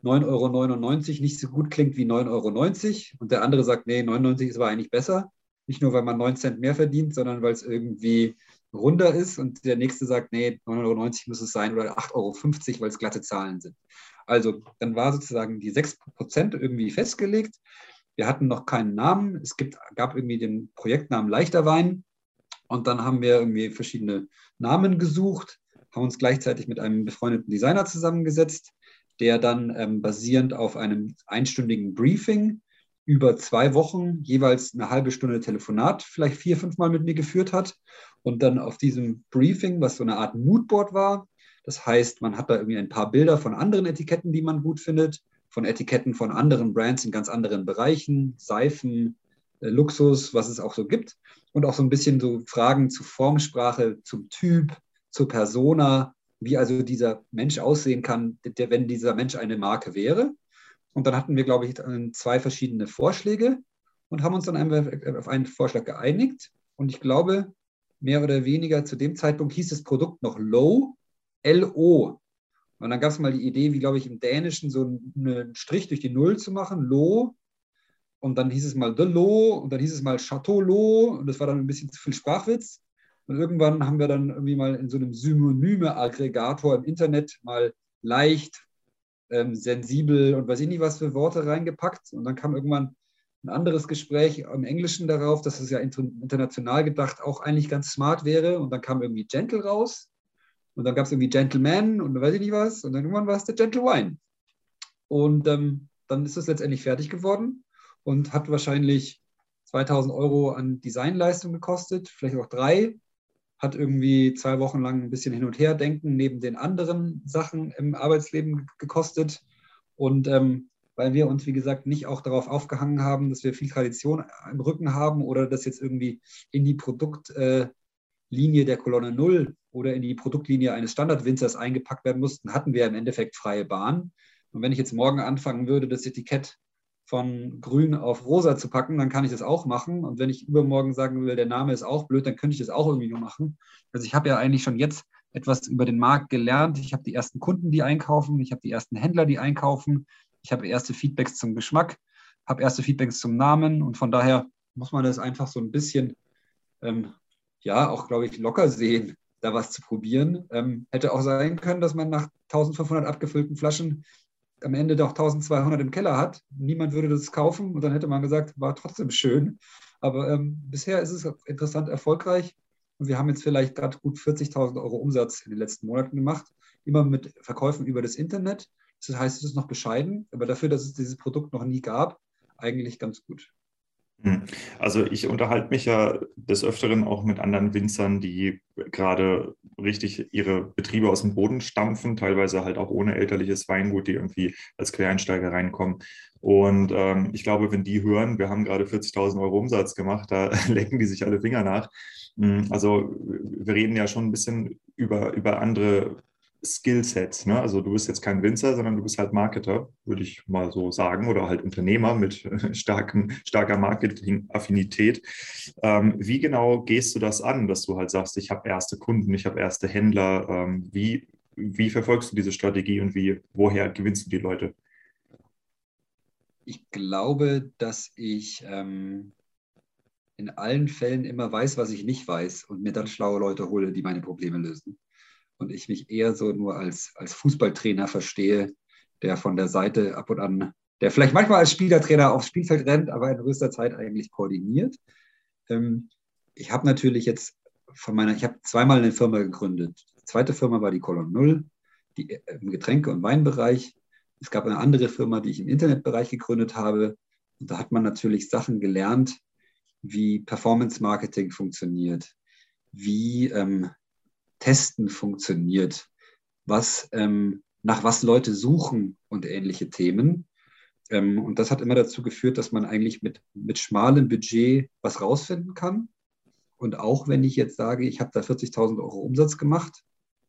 9,99 Euro nicht so gut klingt wie 9,90 Euro. Und der andere sagt, nee, 99 ist aber eigentlich besser. Nicht nur, weil man 9 Cent mehr verdient, sondern weil es irgendwie runder ist und der nächste sagt, nee, 9,90 Euro muss es sein oder 8,50 Euro, weil es glatte Zahlen sind. Also dann war sozusagen die 6% irgendwie festgelegt. Wir hatten noch keinen Namen. Es gibt, gab irgendwie den Projektnamen Leichter Wein und dann haben wir irgendwie verschiedene Namen gesucht, haben uns gleichzeitig mit einem befreundeten Designer zusammengesetzt, der dann ähm, basierend auf einem einstündigen Briefing über zwei Wochen jeweils eine halbe Stunde Telefonat vielleicht vier, fünf Mal mit mir geführt hat und dann auf diesem Briefing, was so eine Art Moodboard war, das heißt, man hat da irgendwie ein paar Bilder von anderen Etiketten, die man gut findet, von Etiketten von anderen Brands in ganz anderen Bereichen, Seifen, äh, Luxus, was es auch so gibt. Und auch so ein bisschen so Fragen zu Formsprache, zum Typ, zur Persona, wie also dieser Mensch aussehen kann, der, wenn dieser Mensch eine Marke wäre. Und dann hatten wir, glaube ich, zwei verschiedene Vorschläge und haben uns dann auf einen Vorschlag geeinigt. Und ich glaube, mehr oder weniger zu dem Zeitpunkt hieß das Produkt noch Low, L-O. Und dann gab es mal die Idee, wie glaube ich im Dänischen so einen Strich durch die Null zu machen, Lo. Und dann hieß es mal The Lo und dann hieß es mal Chateau Lo und das war dann ein bisschen zu viel Sprachwitz. Und irgendwann haben wir dann irgendwie mal in so einem Synonyme-Aggregator im Internet mal leicht, ähm, sensibel und weiß ich nicht was für Worte reingepackt. Und dann kam irgendwann ein anderes Gespräch im Englischen darauf, dass es ja international gedacht auch eigentlich ganz smart wäre. Und dann kam irgendwie Gentle raus. Und dann gab es irgendwie Gentleman und weiß ich nicht was. Und dann irgendwann war es der Gentle Wine. Und ähm, dann ist es letztendlich fertig geworden und hat wahrscheinlich 2000 Euro an Designleistung gekostet, vielleicht auch drei. Hat irgendwie zwei Wochen lang ein bisschen hin und her denken neben den anderen Sachen im Arbeitsleben gekostet. Und ähm, weil wir uns, wie gesagt, nicht auch darauf aufgehangen haben, dass wir viel Tradition im Rücken haben oder das jetzt irgendwie in die Produktlinie der Kolonne Null oder in die Produktlinie eines Standardwinzers eingepackt werden mussten, hatten wir im Endeffekt freie Bahn. Und wenn ich jetzt morgen anfangen würde, das Etikett von grün auf rosa zu packen, dann kann ich das auch machen. Und wenn ich übermorgen sagen will, der Name ist auch blöd, dann könnte ich das auch irgendwie nur machen. Also ich habe ja eigentlich schon jetzt etwas über den Markt gelernt. Ich habe die ersten Kunden, die einkaufen. Ich habe die ersten Händler, die einkaufen. Ich habe erste Feedbacks zum Geschmack, habe erste Feedbacks zum Namen und von daher muss man das einfach so ein bisschen, ähm, ja, auch glaube ich, locker sehen, da was zu probieren. Ähm, hätte auch sein können, dass man nach 1500 abgefüllten Flaschen am Ende doch 1200 im Keller hat. Niemand würde das kaufen und dann hätte man gesagt, war trotzdem schön. Aber ähm, bisher ist es interessant erfolgreich und wir haben jetzt vielleicht gerade gut 40.000 Euro Umsatz in den letzten Monaten gemacht, immer mit Verkäufen über das Internet. Das heißt, es ist noch bescheiden, aber dafür, dass es dieses Produkt noch nie gab, eigentlich ganz gut. Hm. Also ich unterhalte mich ja des Öfteren auch mit anderen Winzern, die gerade richtig ihre Betriebe aus dem Boden stampfen, teilweise halt auch ohne elterliches Weingut, die irgendwie als Quereinsteiger reinkommen. Und ähm, ich glaube, wenn die hören, wir haben gerade 40.000 Euro Umsatz gemacht, da [LAUGHS] lecken die sich alle Finger nach. Hm, also wir reden ja schon ein bisschen über, über andere Skillsets. Ne? Also du bist jetzt kein Winzer, sondern du bist halt Marketer, würde ich mal so sagen, oder halt Unternehmer mit [LAUGHS] starkem, starker Marketing-Affinität. Ähm, wie genau gehst du das an, dass du halt sagst, ich habe erste Kunden, ich habe erste Händler? Ähm, wie wie verfolgst du diese Strategie und wie, woher gewinnst du die Leute? Ich glaube, dass ich ähm, in allen Fällen immer weiß, was ich nicht weiß und mir dann schlaue Leute hole, die meine Probleme lösen. Und ich mich eher so nur als, als Fußballtrainer verstehe, der von der Seite ab und an, der vielleicht manchmal als Spielertrainer aufs Spielfeld rennt, aber in größter Zeit eigentlich koordiniert. Ähm, ich habe natürlich jetzt von meiner, ich habe zweimal eine Firma gegründet. Die zweite Firma war die Colon Null, die äh, im Getränke- und Weinbereich. Es gab eine andere Firma, die ich im Internetbereich gegründet habe. Und da hat man natürlich Sachen gelernt, wie Performance Marketing funktioniert, wie ähm, Testen funktioniert, was, ähm, nach was Leute suchen und ähnliche Themen. Ähm, und das hat immer dazu geführt, dass man eigentlich mit, mit schmalem Budget was rausfinden kann. Und auch wenn ich jetzt sage, ich habe da 40.000 Euro Umsatz gemacht,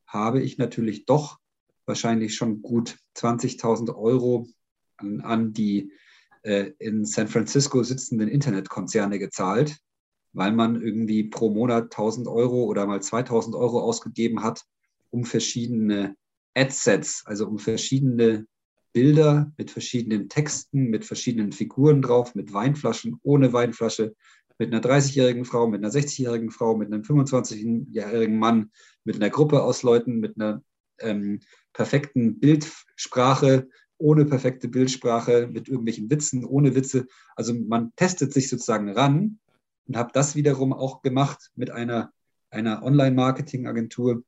habe ich natürlich doch wahrscheinlich schon gut 20.000 Euro an, an die äh, in San Francisco sitzenden Internetkonzerne gezahlt, weil man irgendwie pro Monat 1000 Euro oder mal 2000 Euro ausgegeben hat, um verschiedene Adsets, also um verschiedene Bilder mit verschiedenen Texten, mit verschiedenen Figuren drauf, mit Weinflaschen, ohne Weinflasche, mit einer 30-jährigen Frau, mit einer 60-jährigen Frau, mit einem 25-jährigen Mann, mit einer Gruppe aus Leuten, mit einer ähm, perfekten Bildsprache, ohne perfekte Bildsprache, mit irgendwelchen Witzen, ohne Witze. Also man testet sich sozusagen ran und habe das wiederum auch gemacht mit einer, einer Online-Marketing-Agentur,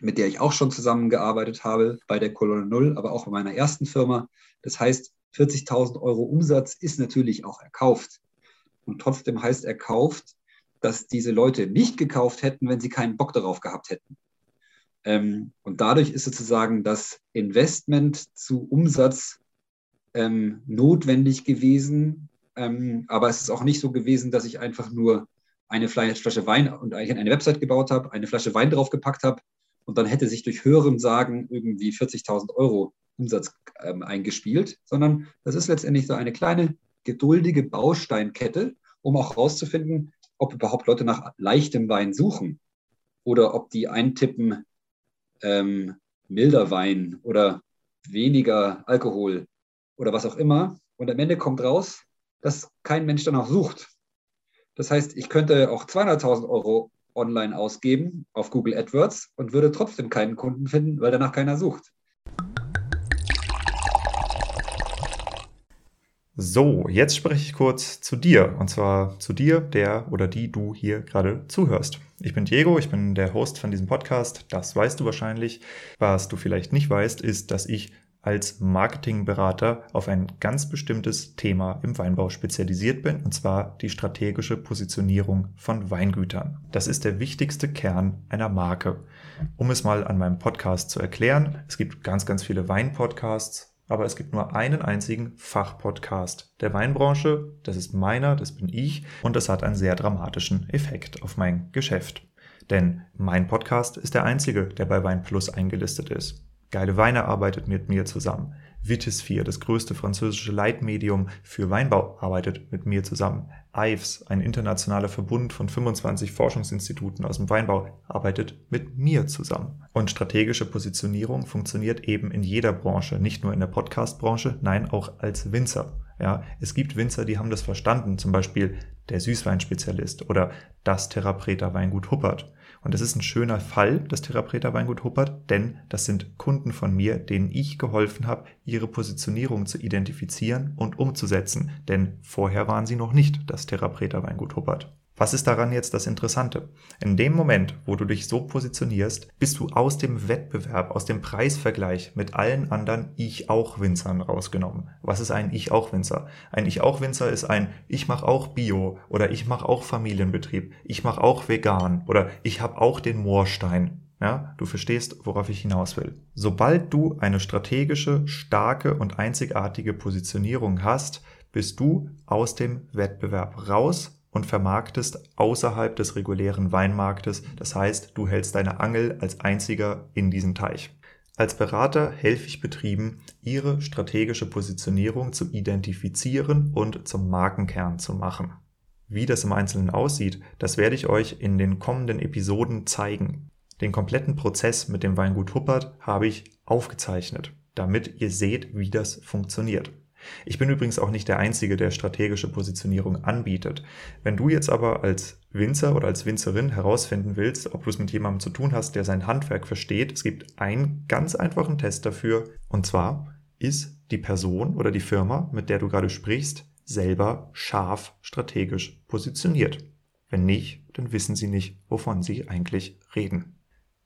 mit der ich auch schon zusammengearbeitet habe, bei der Kolonne Null, aber auch bei meiner ersten Firma. Das heißt, 40.000 Euro Umsatz ist natürlich auch erkauft. Und trotzdem heißt erkauft, dass diese Leute nicht gekauft hätten, wenn sie keinen Bock darauf gehabt hätten. Ähm, und dadurch ist sozusagen das Investment zu Umsatz ähm, notwendig gewesen. Ähm, aber es ist auch nicht so gewesen, dass ich einfach nur eine Flasche Wein und eine Website gebaut habe, eine Flasche Wein draufgepackt habe und dann hätte sich durch höherem Sagen irgendwie 40.000 Euro Umsatz ähm, eingespielt, sondern das ist letztendlich so eine kleine geduldige Bausteinkette, um auch herauszufinden, ob überhaupt Leute nach leichtem Wein suchen oder ob die eintippen, ähm, milder Wein oder weniger Alkohol oder was auch immer. Und am Ende kommt raus, dass kein Mensch danach sucht. Das heißt, ich könnte auch 200.000 Euro online ausgeben auf Google AdWords und würde trotzdem keinen Kunden finden, weil danach keiner sucht. So, jetzt spreche ich kurz zu dir. Und zwar zu dir, der oder die du hier gerade zuhörst. Ich bin Diego, ich bin der Host von diesem Podcast. Das weißt du wahrscheinlich. Was du vielleicht nicht weißt, ist, dass ich als Marketingberater auf ein ganz bestimmtes Thema im Weinbau spezialisiert bin, und zwar die strategische Positionierung von Weingütern. Das ist der wichtigste Kern einer Marke. Um es mal an meinem Podcast zu erklären, es gibt ganz, ganz viele Weinpodcasts, aber es gibt nur einen einzigen Fachpodcast der Weinbranche. Das ist meiner, das bin ich und das hat einen sehr dramatischen Effekt auf mein Geschäft. Denn mein Podcast ist der einzige, der bei Wein Plus eingelistet ist. Geile Weine arbeitet mit mir zusammen. Vitis4, das größte französische Leitmedium für Weinbau, arbeitet mit mir zusammen. IVES, ein internationaler Verbund von 25 Forschungsinstituten aus dem Weinbau, arbeitet mit mir zusammen. Und strategische Positionierung funktioniert eben in jeder Branche, nicht nur in der Podcast-Branche, nein, auch als Winzer. Ja, es gibt Winzer, die haben das verstanden, zum Beispiel der Süßweinspezialist oder das Therapreta Weingut Huppert. Und das ist ein schöner Fall, das Therapreta Weingut Huppert, denn das sind Kunden von mir, denen ich geholfen habe, ihre Positionierung zu identifizieren und umzusetzen. Denn vorher waren sie noch nicht das Therapreta Weingut Huppert. Was ist daran jetzt das Interessante? In dem Moment, wo du dich so positionierst, bist du aus dem Wettbewerb, aus dem Preisvergleich mit allen anderen Ich-auch-Winzern rausgenommen. Was ist ein Ich-auch-Winzer? Ein Ich-auch-Winzer ist ein Ich mache auch Bio oder ich mache auch Familienbetrieb, ich mache auch vegan oder ich habe auch den Moorstein. Ja, du verstehst, worauf ich hinaus will. Sobald du eine strategische, starke und einzigartige Positionierung hast, bist du aus dem Wettbewerb raus und vermarktest außerhalb des regulären Weinmarktes. Das heißt, du hältst deine Angel als einziger in diesem Teich. Als Berater helfe ich Betrieben, ihre strategische Positionierung zu identifizieren und zum Markenkern zu machen. Wie das im Einzelnen aussieht, das werde ich euch in den kommenden Episoden zeigen. Den kompletten Prozess mit dem Weingut Huppert habe ich aufgezeichnet, damit ihr seht, wie das funktioniert. Ich bin übrigens auch nicht der Einzige, der strategische Positionierung anbietet. Wenn du jetzt aber als Winzer oder als Winzerin herausfinden willst, ob du es mit jemandem zu tun hast, der sein Handwerk versteht, es gibt einen ganz einfachen Test dafür. Und zwar ist die Person oder die Firma, mit der du gerade sprichst, selber scharf strategisch positioniert. Wenn nicht, dann wissen sie nicht, wovon sie eigentlich reden.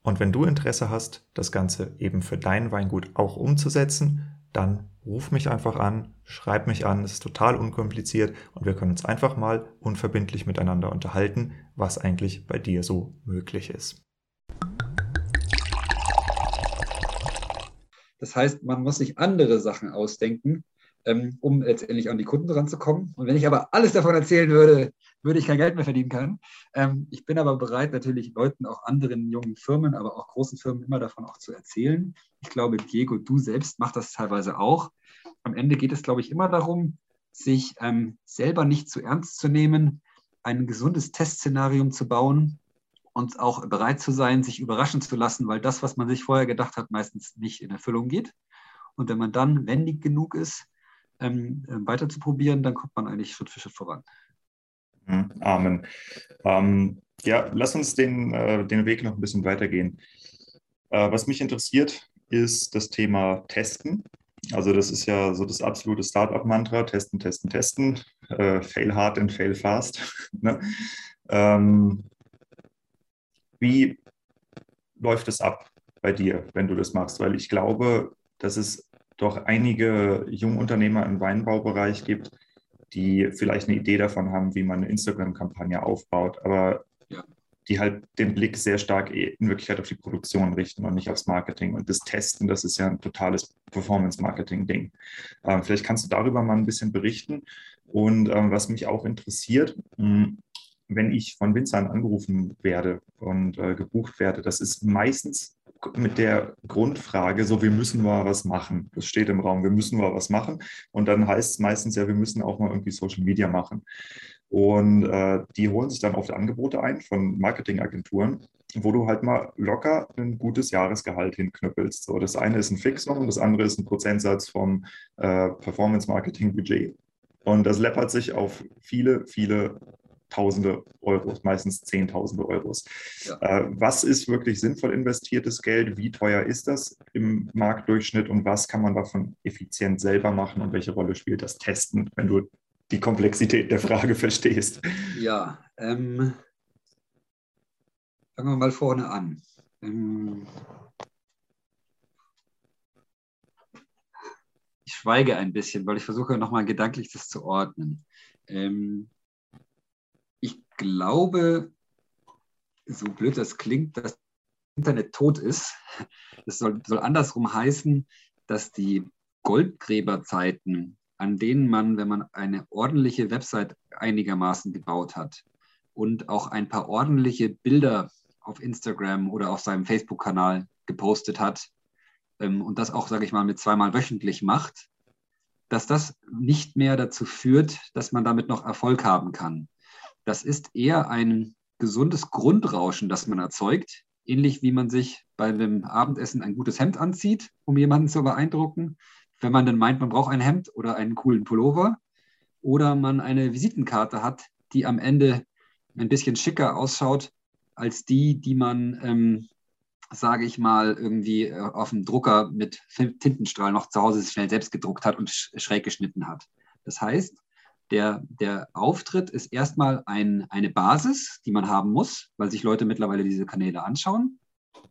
Und wenn du Interesse hast, das Ganze eben für dein Weingut auch umzusetzen, dann ruf mich einfach an, schreib mich an, es ist total unkompliziert und wir können uns einfach mal unverbindlich miteinander unterhalten, was eigentlich bei dir so möglich ist. Das heißt, man muss sich andere Sachen ausdenken, ähm, um letztendlich an die Kunden ranzukommen. Und wenn ich aber alles davon erzählen würde, würde ich kein Geld mehr verdienen können. Ähm, ich bin aber bereit, natürlich Leuten, auch anderen jungen Firmen, aber auch großen Firmen immer davon auch zu erzählen. Ich glaube, Diego, du selbst machst das teilweise auch. Am Ende geht es, glaube ich, immer darum, sich ähm, selber nicht zu ernst zu nehmen, ein gesundes Testszenarium zu bauen und auch bereit zu sein, sich überraschen zu lassen, weil das, was man sich vorher gedacht hat, meistens nicht in Erfüllung geht. Und wenn man dann wendig genug ist, ähm, äh, weiter zu probieren, dann kommt man eigentlich Schritt für Schritt voran. Mhm. Amen. Ähm, ja, lass uns den, äh, den Weg noch ein bisschen weitergehen. Äh, was mich interessiert, ist das Thema Testen. Also das ist ja so das absolute Startup-Mantra, testen, testen, testen, äh, fail hard and fail fast. [LAUGHS] ne? ähm, wie läuft es ab bei dir, wenn du das machst? Weil ich glaube, dass es doch einige Jungunternehmer im Weinbaubereich gibt, die vielleicht eine Idee davon haben, wie man eine Instagram-Kampagne aufbaut, aber ja. die halt den Blick sehr stark in Wirklichkeit auf die Produktion richten und nicht aufs Marketing. Und das Testen, das ist ja ein totales Performance-Marketing-Ding. Ähm, vielleicht kannst du darüber mal ein bisschen berichten. Und ähm, was mich auch interessiert, mh, hm, wenn ich von Winzern angerufen werde und äh, gebucht werde, das ist meistens mit der Grundfrage, so wir müssen mal was machen. Das steht im Raum, wir müssen mal was machen. Und dann heißt es meistens ja, wir müssen auch mal irgendwie Social Media machen. Und äh, die holen sich dann oft Angebote ein von Marketingagenturen, wo du halt mal locker ein gutes Jahresgehalt hinknüppelst. So, das eine ist ein Fixum, das andere ist ein Prozentsatz vom äh, Performance-Marketing-Budget. Und das läppert sich auf viele, viele Tausende Euros, meistens Zehntausende Euros. Ja. Äh, was ist wirklich sinnvoll investiertes Geld? Wie teuer ist das im Marktdurchschnitt und was kann man davon effizient selber machen und welche Rolle spielt das Testen, wenn du die Komplexität der Frage [LAUGHS] verstehst? Ja, ähm, fangen wir mal vorne an. Ähm, ich schweige ein bisschen, weil ich versuche nochmal gedanklich das zu ordnen. Ähm, glaube, so blöd das klingt, dass das Internet tot ist. Das soll, soll andersrum heißen, dass die Goldgräberzeiten, an denen man, wenn man eine ordentliche Website einigermaßen gebaut hat und auch ein paar ordentliche Bilder auf Instagram oder auf seinem Facebook-Kanal gepostet hat ähm, und das auch, sage ich mal, mit zweimal wöchentlich macht, dass das nicht mehr dazu führt, dass man damit noch Erfolg haben kann. Das ist eher ein gesundes Grundrauschen, das man erzeugt, ähnlich wie man sich bei einem Abendessen ein gutes Hemd anzieht, um jemanden zu beeindrucken. Wenn man dann meint, man braucht ein Hemd oder einen coolen Pullover oder man eine Visitenkarte hat, die am Ende ein bisschen schicker ausschaut als die, die man, ähm, sage ich mal, irgendwie äh, auf dem Drucker mit Tintenstrahl noch zu Hause schnell selbst gedruckt hat und schräg geschnitten hat. Das heißt, der, der Auftritt ist erstmal ein, eine Basis, die man haben muss, weil sich Leute mittlerweile diese Kanäle anschauen.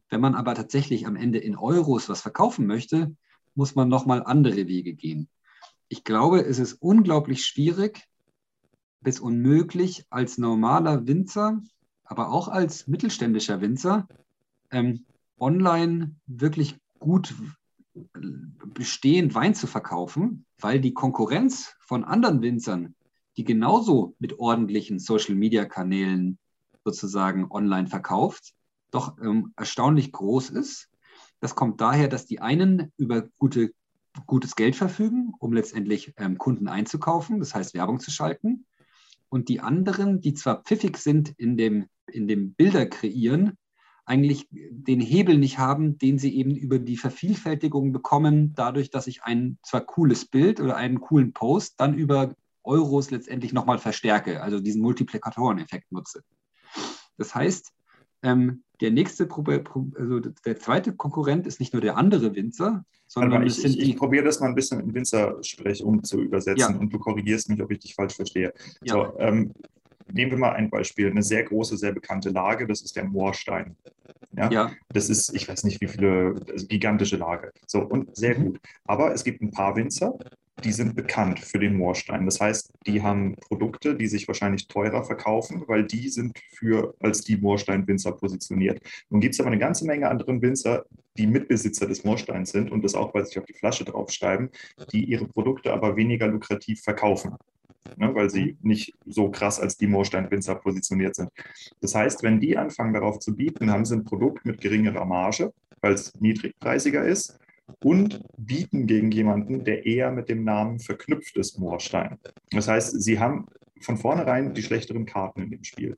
Wenn man aber tatsächlich am Ende in Euros was verkaufen möchte, muss man nochmal andere Wege gehen. Ich glaube, es ist unglaublich schwierig bis unmöglich als normaler Winzer, aber auch als mittelständischer Winzer, ähm, online wirklich gut bestehend Wein zu verkaufen, weil die Konkurrenz von anderen Winzern, die genauso mit ordentlichen Social-Media-Kanälen sozusagen online verkauft, doch ähm, erstaunlich groß ist. Das kommt daher, dass die einen über gute, gutes Geld verfügen, um letztendlich ähm, Kunden einzukaufen, das heißt Werbung zu schalten. Und die anderen, die zwar pfiffig sind in dem, in dem Bilder kreieren, eigentlich den Hebel nicht haben, den sie eben über die Vervielfältigung bekommen, dadurch, dass ich ein zwar cooles Bild oder einen coolen Post dann über Euros letztendlich nochmal verstärke, also diesen Multiplikatoreneffekt nutze. Das heißt, ähm, der nächste, also der zweite Konkurrent ist nicht nur der andere Winzer, sondern mal, ich, ich, ich probiere das mal ein bisschen in Winzersprech um zu übersetzen ja. und du korrigierst mich, ob ich dich falsch verstehe. Ja. So, ähm, nehmen wir mal ein Beispiel, eine sehr große, sehr bekannte Lage, das ist der Moorstein. Ja? ja. Das ist, ich weiß nicht wie viele, also gigantische Lage. So, und sehr mhm. gut. Aber es gibt ein paar Winzer, die sind bekannt für den Moorstein. Das heißt, die haben Produkte, die sich wahrscheinlich teurer verkaufen, weil die sind für als die Moorstein-Winzer positioniert. Nun gibt es aber eine ganze Menge anderen Winzer, die Mitbesitzer des Moorsteins sind und das auch, weil sie auf die Flasche draufschreiben, die ihre Produkte aber weniger lukrativ verkaufen. Ne, weil sie nicht so krass als die Moorstein-Winzer positioniert sind. Das heißt, wenn die anfangen darauf zu bieten, haben sie ein Produkt mit geringerer Marge, weil es niedrigpreisiger ist und bieten gegen jemanden, der eher mit dem Namen verknüpft ist, Moorstein. Das heißt, sie haben von vornherein die schlechteren Karten in dem Spiel.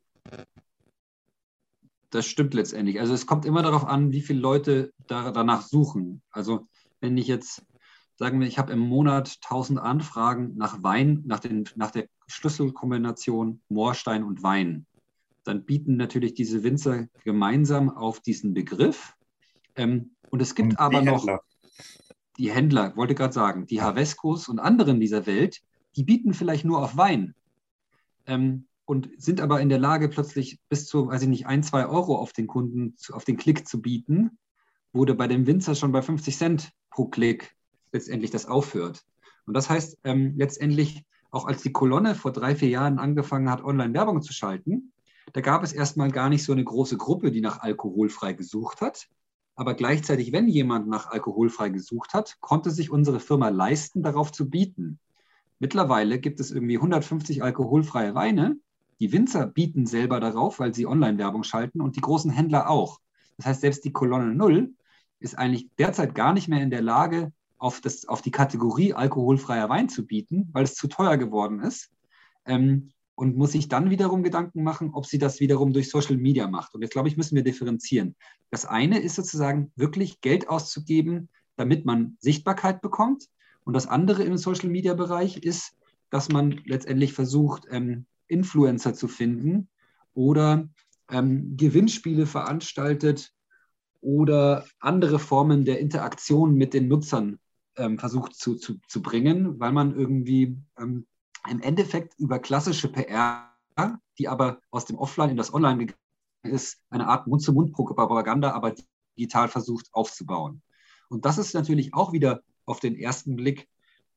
Das stimmt letztendlich. Also es kommt immer darauf an, wie viele Leute da, danach suchen. Also wenn ich jetzt, sagen wir, ich habe im Monat 1000 Anfragen nach Wein, nach, den, nach der Schlüsselkombination Moorstein und Wein, dann bieten natürlich diese Winzer gemeinsam auf diesen Begriff. Ähm, und es gibt und aber noch die Händler, wollte gerade sagen, die Havescos und anderen dieser Welt, die bieten vielleicht nur auf Wein. Ähm, und sind aber in der Lage, plötzlich bis zu, weiß ich nicht, ein, zwei Euro auf den Kunden, auf den Klick zu bieten, wurde bei dem Winzer schon bei 50 Cent pro Klick letztendlich das aufhört. Und das heißt ähm, letztendlich, auch als die Kolonne vor drei, vier Jahren angefangen hat, Online-Werbung zu schalten, da gab es erstmal gar nicht so eine große Gruppe, die nach alkoholfrei gesucht hat, aber gleichzeitig, wenn jemand nach alkoholfrei gesucht hat, konnte sich unsere Firma leisten, darauf zu bieten. Mittlerweile gibt es irgendwie 150 alkoholfreie Weine. Die Winzer bieten selber darauf, weil sie Online-Werbung schalten und die großen Händler auch. Das heißt, selbst die Kolonne Null ist eigentlich derzeit gar nicht mehr in der Lage, auf, das, auf die Kategorie alkoholfreier Wein zu bieten, weil es zu teuer geworden ist. Ähm, und muss sich dann wiederum Gedanken machen, ob sie das wiederum durch Social Media macht. Und jetzt glaube ich, müssen wir differenzieren. Das eine ist sozusagen wirklich Geld auszugeben, damit man Sichtbarkeit bekommt. Und das andere im Social Media Bereich ist, dass man letztendlich versucht, ähm, Influencer zu finden oder ähm, Gewinnspiele veranstaltet oder andere Formen der Interaktion mit den Nutzern ähm, versucht zu, zu, zu bringen, weil man irgendwie ähm, im Endeffekt über klassische PR, die aber aus dem Offline in das Online gegangen ist, eine Art Mund-zu-Mund-Propaganda, aber digital versucht aufzubauen. Und das ist natürlich auch wieder auf den ersten Blick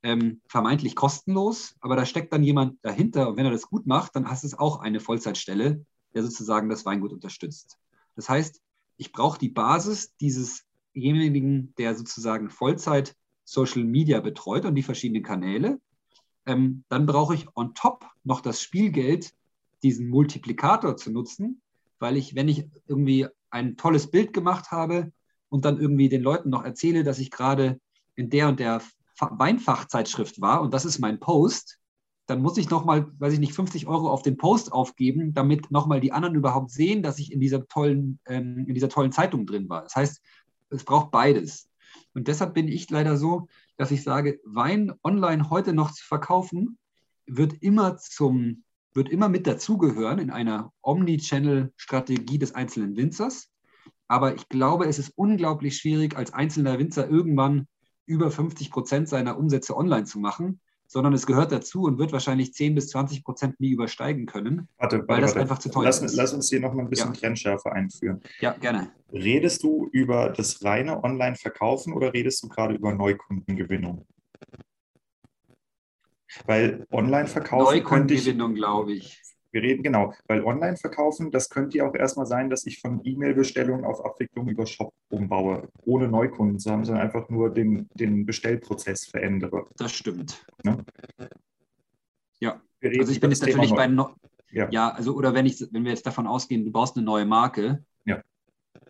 ähm, vermeintlich kostenlos, aber da steckt dann jemand dahinter und wenn er das gut macht, dann hast es auch eine Vollzeitstelle, der sozusagen das Weingut unterstützt. Das heißt, ich brauche die Basis diesesjenigen, der sozusagen Vollzeit Social Media betreut und die verschiedenen Kanäle ähm, dann brauche ich on top noch das Spielgeld, diesen Multiplikator zu nutzen, weil ich, wenn ich irgendwie ein tolles Bild gemacht habe und dann irgendwie den Leuten noch erzähle, dass ich gerade in der und der Weinfachzeitschrift war und das ist mein Post, dann muss ich nochmal, weiß ich nicht, 50 Euro auf den Post aufgeben, damit nochmal die anderen überhaupt sehen, dass ich in dieser tollen, ähm, in dieser tollen Zeitung drin war. Das heißt, es braucht beides. Und deshalb bin ich leider so, dass ich sage, Wein online heute noch zu verkaufen, wird immer zum, wird immer mit dazugehören in einer Omni-Channel-Strategie des einzelnen Winzers. Aber ich glaube, es ist unglaublich schwierig, als einzelner Winzer irgendwann über 50 Prozent seiner Umsätze online zu machen, sondern es gehört dazu und wird wahrscheinlich 10 bis 20 Prozent nie übersteigen können, warte, warte, weil das warte. einfach zu teuer lass, ist. Lass uns hier noch mal ein bisschen ja. Trennschärfe einführen. Ja, gerne. Redest du über das reine Online-Verkaufen oder redest du gerade über Neukundengewinnung? Weil Online-Verkaufen. Neukundengewinnung, glaube ich. Wir reden genau, weil Online-Verkaufen, das könnte ja auch erstmal sein, dass ich von E-Mail-Bestellungen auf Abwicklung über Shop umbaue, ohne Neukunden zu haben, sondern einfach nur den, den Bestellprozess verändere. Das stimmt. Ne? Ja, also ich bin jetzt natürlich bei no ja. ja. also oder wenn ich, wenn wir jetzt davon ausgehen, du baust eine neue Marke ja.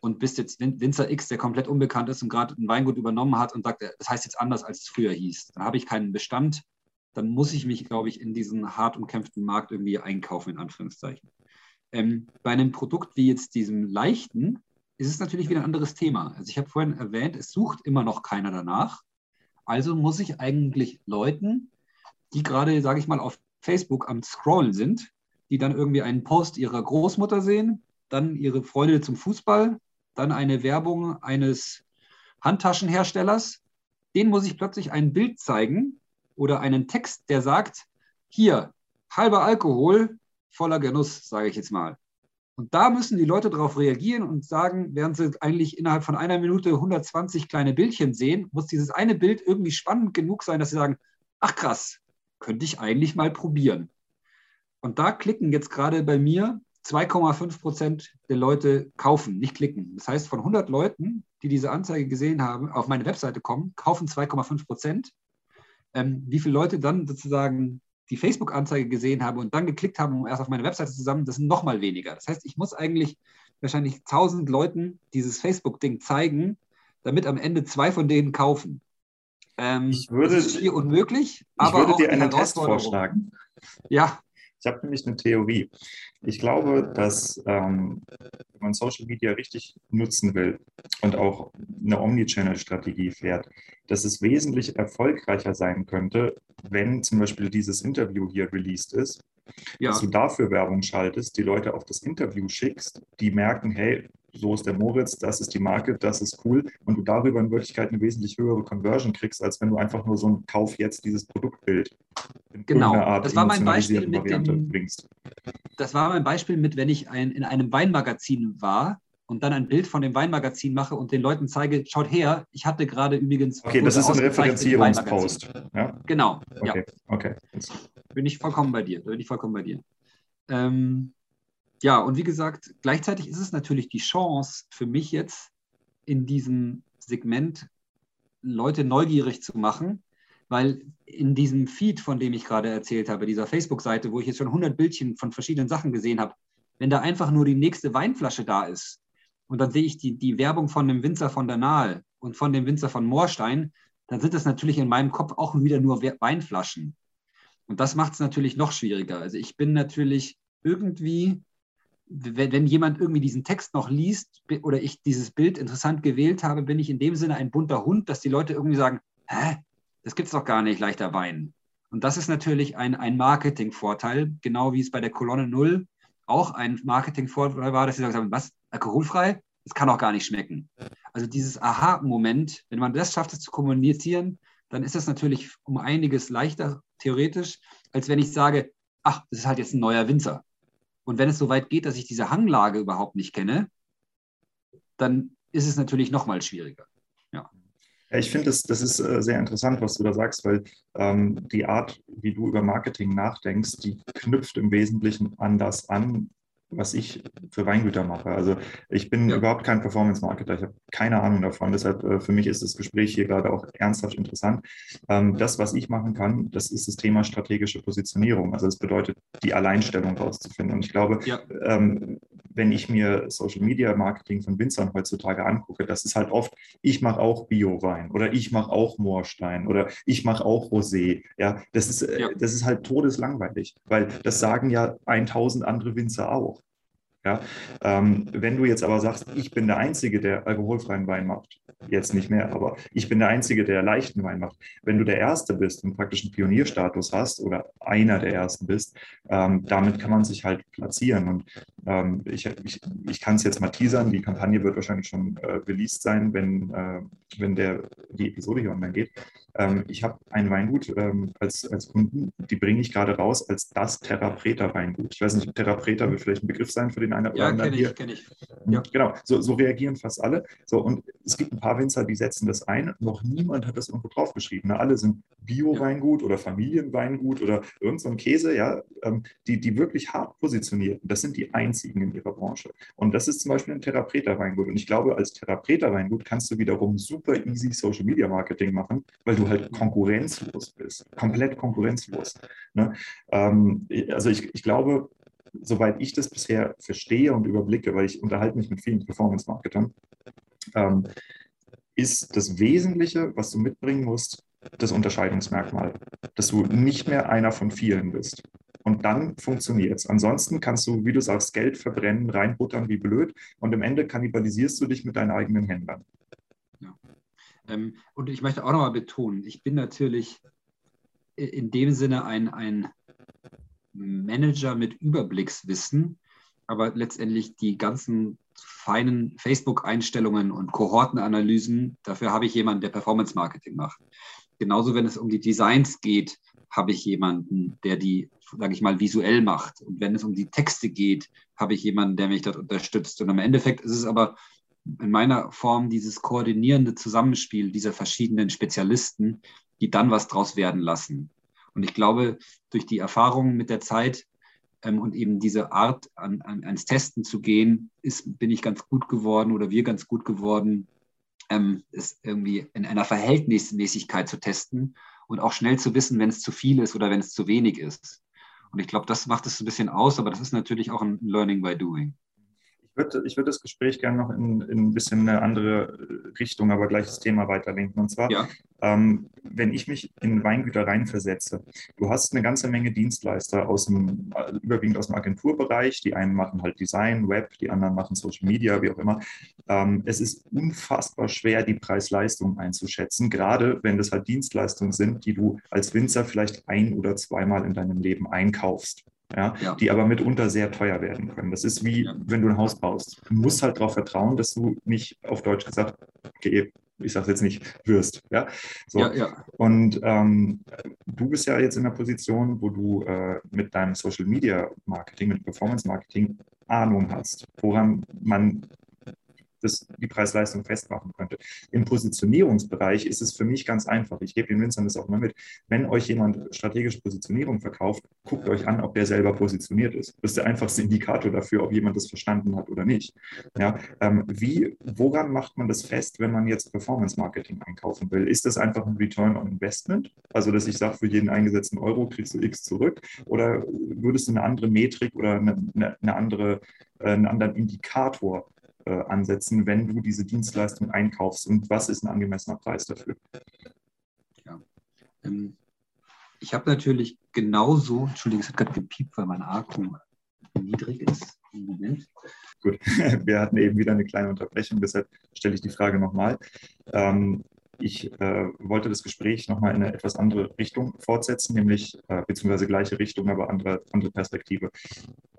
und bist jetzt Winzer X, der komplett unbekannt ist und gerade ein Weingut übernommen hat und sagt, das heißt jetzt anders, als es früher hieß. Dann habe ich keinen Bestand, dann muss ich mich, glaube ich, in diesen hart umkämpften Markt irgendwie einkaufen, in Anführungszeichen. Ähm, bei einem Produkt wie jetzt diesem leichten ist es natürlich wieder ein anderes Thema. Also ich habe vorhin erwähnt, es sucht immer noch keiner danach. Also muss ich eigentlich Leuten, die gerade, sage ich mal, auf Facebook am Scrollen sind, die dann irgendwie einen Post ihrer Großmutter sehen, dann ihre Freunde zum Fußball, dann eine Werbung eines Handtaschenherstellers, den muss ich plötzlich ein Bild zeigen oder einen Text, der sagt, hier, halber Alkohol, voller Genuss, sage ich jetzt mal. Und da müssen die Leute darauf reagieren und sagen, während sie eigentlich innerhalb von einer Minute 120 kleine Bildchen sehen, muss dieses eine Bild irgendwie spannend genug sein, dass sie sagen, ach krass, könnte ich eigentlich mal probieren. Und da klicken jetzt gerade bei mir 2,5 Prozent der Leute kaufen, nicht klicken. Das heißt, von 100 Leuten, die diese Anzeige gesehen haben, auf meine Webseite kommen, kaufen 2,5 Prozent. Ähm, wie viele Leute dann sozusagen die Facebook-Anzeige gesehen haben und dann geklickt haben, um erst auf meine Webseite zusammen, das sind nochmal weniger. Das heißt, ich muss eigentlich wahrscheinlich 1000 Leuten dieses Facebook-Ding zeigen, damit am Ende zwei von denen kaufen. Ähm, ich würde, das ist schier unmöglich, aber ich würde dir einen Test vorschlagen. Ja. Ich habe nämlich eine Theorie. Ich glaube, dass ähm, wenn man Social Media richtig nutzen will und auch eine Omnichannel-Strategie fährt, dass es wesentlich erfolgreicher sein könnte, wenn zum Beispiel dieses Interview hier released ist, ja. dass du dafür Werbung schaltest, die Leute auf das Interview schickst, die merken, hey, so ist der Moritz, das ist die Marke, das ist cool und du darüber in Wirklichkeit eine wesentlich höhere Conversion kriegst, als wenn du einfach nur so ein Kauf jetzt dieses Produktbild in genau. Art das war mein Beispiel mit dem, bringst. Das war mein Beispiel mit, wenn ich ein, in einem Weinmagazin war und dann ein Bild von dem Weinmagazin mache und den Leuten zeige, schaut her, ich hatte gerade übrigens. Okay, das ist ein Referenzierungspost. Ja? Genau. Okay, ja. okay. Bin ich vollkommen bei dir. Bin ich vollkommen bei dir. Ähm, ja, und wie gesagt, gleichzeitig ist es natürlich die Chance für mich jetzt in diesem Segment Leute neugierig zu machen, weil in diesem Feed, von dem ich gerade erzählt habe, dieser Facebook-Seite, wo ich jetzt schon 100 Bildchen von verschiedenen Sachen gesehen habe, wenn da einfach nur die nächste Weinflasche da ist und dann sehe ich die, die Werbung von dem Winzer von der Nahe und von dem Winzer von Moorstein, dann sind das natürlich in meinem Kopf auch wieder nur Weinflaschen. Und das macht es natürlich noch schwieriger. Also ich bin natürlich irgendwie wenn, jemand irgendwie diesen Text noch liest oder ich dieses Bild interessant gewählt habe, bin ich in dem Sinne ein bunter Hund, dass die Leute irgendwie sagen, hä, das gibt es doch gar nicht, leichter Wein. Und das ist natürlich ein, ein Marketingvorteil, genau wie es bei der Kolonne Null auch ein Marketingvorteil war, dass sie sagen, was, alkoholfrei? Das kann auch gar nicht schmecken. Also dieses Aha-Moment, wenn man das schafft, es zu kommunizieren, dann ist das natürlich um einiges leichter theoretisch, als wenn ich sage, ach, das ist halt jetzt ein neuer Winzer. Und wenn es so weit geht, dass ich diese Hanglage überhaupt nicht kenne, dann ist es natürlich noch mal schwieriger. Ja. Ja, ich finde, das, das ist äh, sehr interessant, was du da sagst, weil ähm, die Art, wie du über Marketing nachdenkst, die knüpft im Wesentlichen an das an, was ich für Weingüter mache. Also ich bin ja. überhaupt kein Performance-Marketer, ich habe keine Ahnung davon. Deshalb äh, für mich ist das Gespräch hier gerade auch ernsthaft interessant. Ähm, das, was ich machen kann, das ist das Thema strategische Positionierung. Also das bedeutet, die Alleinstellung rauszufinden. Und ich glaube, ja. ähm, wenn ich mir Social Media Marketing von Winzern heutzutage angucke, das ist halt oft, ich mache auch Bio-Wein oder ich mache auch Moorstein oder ich mache auch Rosé. Ja, das ist, äh, ja. das ist halt todeslangweilig, weil das sagen ja 1000 andere Winzer auch. Ja? Ähm, wenn du jetzt aber sagst, ich bin der Einzige, der alkoholfreien Wein macht, jetzt nicht mehr, aber ich bin der Einzige, der leichten Wein macht. Wenn du der Erste bist und praktisch einen Pionierstatus hast oder einer der Ersten bist, ähm, damit kann man sich halt platzieren. Und ähm, ich, ich, ich kann es jetzt mal teasern, die Kampagne wird wahrscheinlich schon äh, released sein, wenn, äh, wenn der, die Episode hier online geht. Ähm, ich habe ein Weingut ähm, als, als Kunden, die bringe ich gerade raus als das Therapreta-Weingut. Ich weiß nicht, Therapreta wird vielleicht ein Begriff sein für den einen oder anderen. Ja, kenne ich, kenne ich. Ja. Genau, so, so, reagieren fast alle. So, und es gibt ein paar Winzer, die setzen das ein. Noch niemand hat das irgendwo draufgeschrieben. Ne? Alle sind Bio-Weingut ja. oder Familienweingut oder irgend so Käse, ja, ähm, die, die wirklich hart positioniert. Das sind die einzigen in ihrer Branche. Und das ist zum Beispiel ein Therapreta-Weingut. Und ich glaube, als Therapreta-Weingut kannst du wiederum super easy Social Media Marketing machen, weil du halt konkurrenzlos bist. Komplett konkurrenzlos. Ne? Ähm, also ich, ich glaube, soweit ich das bisher verstehe und überblicke, weil ich unterhalte mich mit vielen Performance-Marketern, ähm, ist das Wesentliche, was du mitbringen musst, das Unterscheidungsmerkmal, dass du nicht mehr einer von vielen bist. Und dann funktioniert es. Ansonsten kannst du, wie du sagst, Geld verbrennen, reinbuttern wie blöd und im Ende kannibalisierst du dich mit deinen eigenen Händlern. Ähm, und ich möchte auch nochmal betonen, ich bin natürlich in dem Sinne ein, ein Manager mit Überblickswissen, aber letztendlich die ganzen feinen Facebook-Einstellungen und Kohortenanalysen, dafür habe ich jemanden, der Performance-Marketing macht. Genauso, wenn es um die Designs geht, habe ich jemanden, der die, sage ich mal, visuell macht. Und wenn es um die Texte geht, habe ich jemanden, der mich dort unterstützt. Und im Endeffekt ist es aber in meiner Form dieses koordinierende Zusammenspiel dieser verschiedenen Spezialisten, die dann was draus werden lassen. Und ich glaube, durch die Erfahrungen mit der Zeit ähm, und eben diese Art, an, an, ans Testen zu gehen, ist, bin ich ganz gut geworden oder wir ganz gut geworden, ähm, es irgendwie in einer Verhältnismäßigkeit zu testen und auch schnell zu wissen, wenn es zu viel ist oder wenn es zu wenig ist. Und ich glaube, das macht es ein bisschen aus, aber das ist natürlich auch ein Learning by Doing würde, ich würde das Gespräch gerne noch in, in, ein bisschen eine andere Richtung, aber gleiches Thema weiterlenken. Und zwar, ja. ähm, wenn ich mich in Weingüter reinversetze, du hast eine ganze Menge Dienstleister aus dem, äh, überwiegend aus dem Agenturbereich. Die einen machen halt Design, Web, die anderen machen Social Media, wie auch immer. Ähm, es ist unfassbar schwer, die Preis-Leistung einzuschätzen, gerade wenn das halt Dienstleistungen sind, die du als Winzer vielleicht ein oder zweimal in deinem Leben einkaufst ja, ja, die aber mitunter sehr teuer werden können. Das ist wie, ja. wenn du ein Haus baust. Du musst halt darauf vertrauen, dass du nicht auf Deutsch gesagt, okay, ich sage es jetzt nicht, wirst. Ja? So. Ja, ja. Und ähm, du bist ja jetzt in der Position, wo du äh, mit deinem Social Media Marketing, mit Performance Marketing Ahnung hast, woran man das, die Preis-Leistung festmachen könnte. Im Positionierungsbereich ist es für mich ganz einfach. Ich gebe den Winzern das auch mal mit. Wenn euch jemand strategische Positionierung verkauft, guckt euch an, ob der selber positioniert ist. Das ist der einfachste Indikator dafür, ob jemand das verstanden hat oder nicht. Ja, ähm, wie, woran macht man das fest, wenn man jetzt Performance-Marketing einkaufen will? Ist das einfach ein Return on Investment? Also, dass ich sage, für jeden eingesetzten Euro kriegst du X zurück? Oder würdest du eine andere Metrik oder eine, eine, eine andere, äh, einen anderen Indikator äh, ansetzen, wenn du diese Dienstleistung einkaufst und was ist ein angemessener Preis dafür? Ja. Ähm, ich habe natürlich genauso, Entschuldigung, es hat gerade gepiept, weil mein Akku niedrig ist. Moment. Gut, [LAUGHS] wir hatten eben wieder eine kleine Unterbrechung, deshalb stelle ich die Frage nochmal. Ähm, ich äh, wollte das Gespräch nochmal in eine etwas andere Richtung fortsetzen, nämlich äh, beziehungsweise gleiche Richtung, aber andere, andere Perspektive.